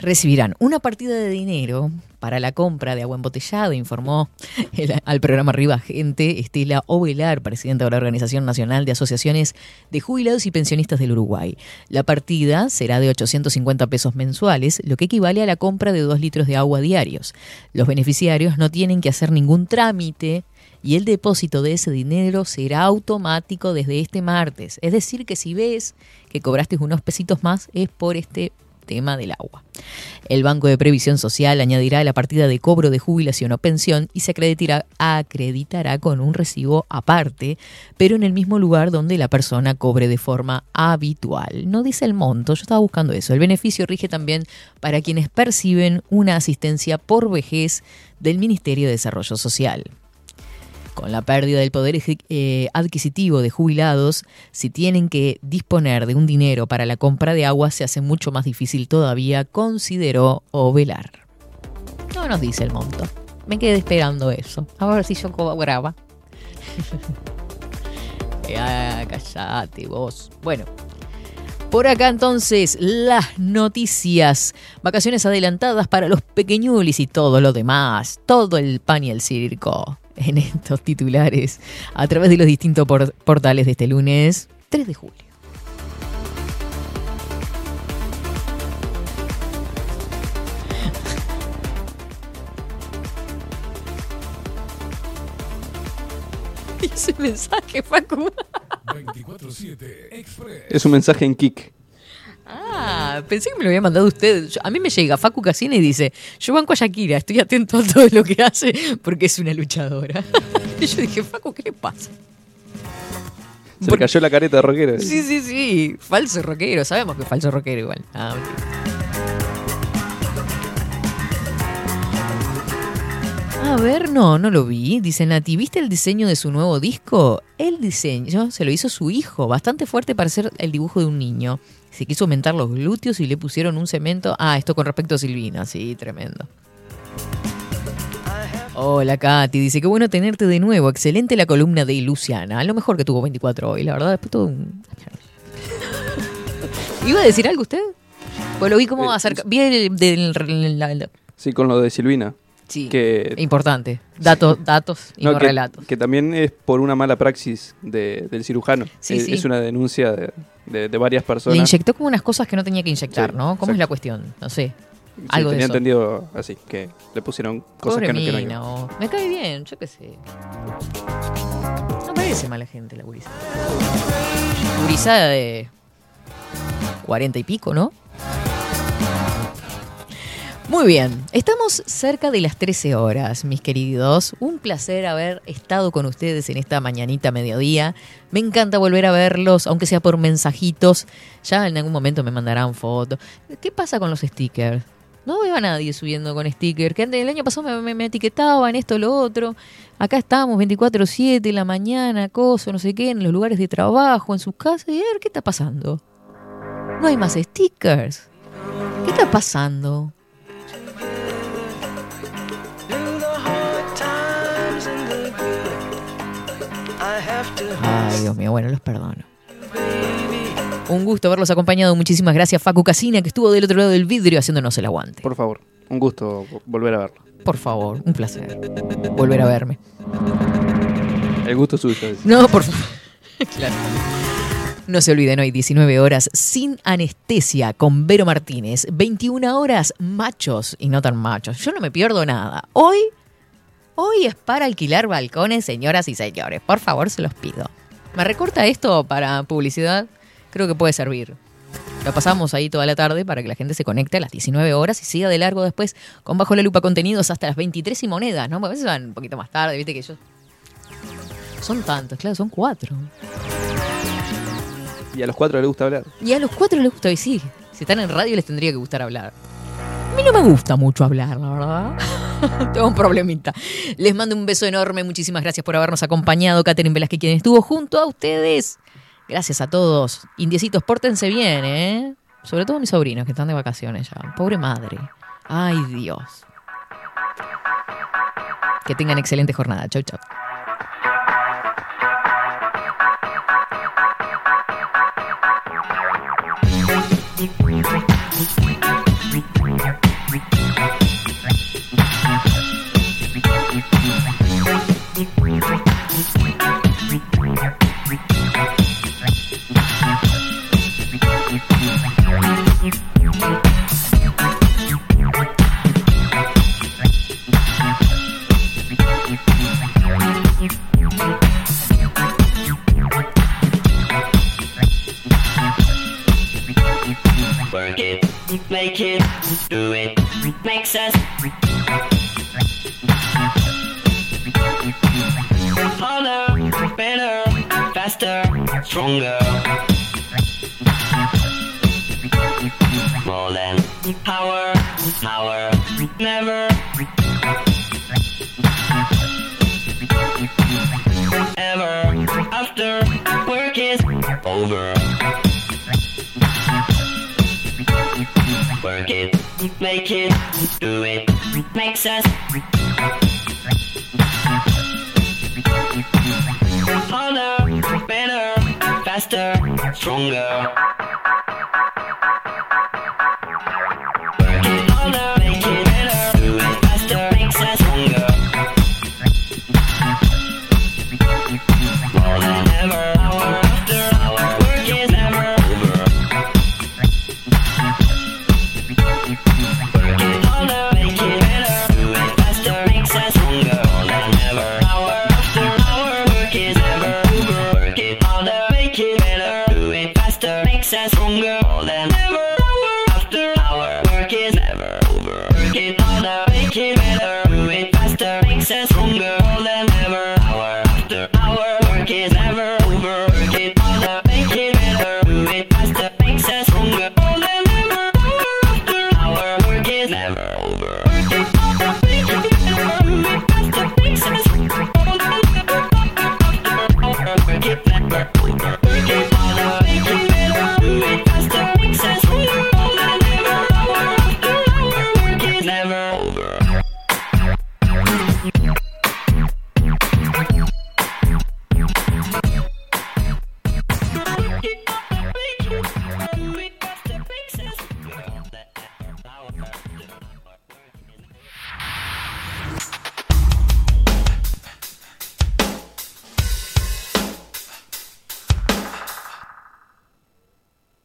recibirán una partida de dinero para la compra de agua embotellada, informó el- al programa Arriba Gente Estela Ovelar, presidenta de la Organización Nacional de Asociaciones de Jubilados y Pensionistas del Uruguay. La partida será de 850 pesos mensuales, lo que equivale a la compra de 2 litros de agua diarios. Los beneficiarios no tienen que hacer ningún trámite y el depósito de ese dinero será automático desde este martes. Es decir, que si ves que cobraste unos pesitos más es por este tema del agua. El Banco de Previsión Social añadirá la partida de cobro de jubilación o pensión y se acreditará, con un recibo aparte, pero en el mismo lugar donde la persona cobre de forma habitual. No dice el monto, yo estaba buscando eso. El beneficio rige también para quienes perciben una asistencia por vejez del Ministerio de Desarrollo Social. Con la pérdida del poder eh, adquisitivo de jubilados, si tienen que disponer de un dinero para la compra de agua, se hace mucho más difícil todavía, consideró Ovelar. No nos dice el monto. Me quedé esperando eso. A ver si yo cobraba. ah, callate vos. Bueno. Por acá entonces las noticias. Vacaciones adelantadas para los pequeñulis y todo lo demás. Todo el pan y el circo en estos titulares a través de los distintos por- portales de este lunes 3 de julio. Y ese mensaje, Facu. 24-7 Express. Es un mensaje en kick. Ah, pensé que me lo había mandado usted. Yo- a mí me llega Facu Casina y dice, yo banco a Shakira, estoy atento a todo lo que hace porque es una luchadora. y yo dije, Facu, ¿qué le pasa? Se le cayó la careta de rockero. Sí, sí, sí, falso rockero, sabemos que es falso rockero igual. Ah, ok. A ver, no, no lo vi. Dice Nati, ¿viste el diseño de su nuevo disco? El diseño se lo hizo su hijo, bastante fuerte para ser el dibujo de un niño. Se quiso aumentar los glúteos y le pusieron un cemento. Ah, esto con respecto a Silvina, sí, tremendo. Hola Katy, dice qué bueno tenerte de nuevo. Excelente la columna de Luciana. Lo mejor que tuvo 24 hoy, la verdad. Después todo un... ¿Iba a decir algo usted? Pues lo vi como Eh, acerca... Vi el, del... la- la- Sí, con lo de Silvina. Sí, Que, importante. Datos, datos y no, que, relatos. que también es por una mala praxis de- del cirujano. Sí, es, sí. es una denuncia de, de- de varias personas. Le inyectó como unas cosas que no tenía que inyectar, ¿no? ¿Cómo es la cuestión? No sé. Algo de tenía eso. entendido así, que le pusieron cosas Pobre que no, que no mina, iban. o- Me cae bien, yo qué sé. No parece mala gente la gurizada. Gurizada de 40 y pico, ¿no? Muy bien, estamos cerca de las 13 horas, mis queridos. Un placer haber estado con ustedes en esta mañanita mediodía. Me encanta volver a verlos, aunque sea por mensajitos. Ya en algún momento me mandarán fotos. ¿Qué pasa con los stickers? No veo a nadie subiendo con stickers. Que antes, el año pasado me, etiquetaban esto, lo otro. Acá estamos 24-7 en la mañana, coso, no sé qué, en los lugares de trabajo, en sus casas. Y a ver, ¿qué está pasando? No hay más stickers. ¿Qué está pasando? Ay, Dios mío, bueno, los perdono. Un gusto haberlos acompañado. Muchísimas gracias, Facu Casina, que estuvo del otro lado del vidrio haciéndonos el aguante. Por favor, un gusto vo- volver a verlo. Por favor, un placer. Volver a verme. El gusto es suyo. dice. No, por favor. Claro. No se olviden hoy, 19 horas sin anestesia con Vero Martínez. 21 horas machos y no tan machos. Yo no me pierdo nada. Hoy, hoy es para alquilar balcones, señoras y señores. Por favor, se los pido. ¿Me recorta esto para publicidad? Creo que puede servir. Lo pasamos ahí toda la tarde para que la gente se conecte a las 19 horas y siga de largo después con Bajo la Lupa Contenidos hasta las 23 y monedas, ¿no? Porque a veces van un poquito más tarde, viste que yo... Son tantos, claro, son cuatro. Y a los cuatro les gusta hablar. Y a los cuatro les gusta, y sí, si están en radio les tendría que gustar hablar. A mí no me gusta mucho hablar, la verdad. Tengo un problemita. Les mando un beso enorme. Muchísimas gracias por habernos acompañado. Catherine Velázquez, quien estuvo junto a ustedes. Gracias a todos. Indiecitos, pórtense bien, ¿eh? Sobre todo mis sobrinos que están de vacaciones ya. Pobre madre. Ay, Dios. Que tengan excelente jornada. Chau, chau.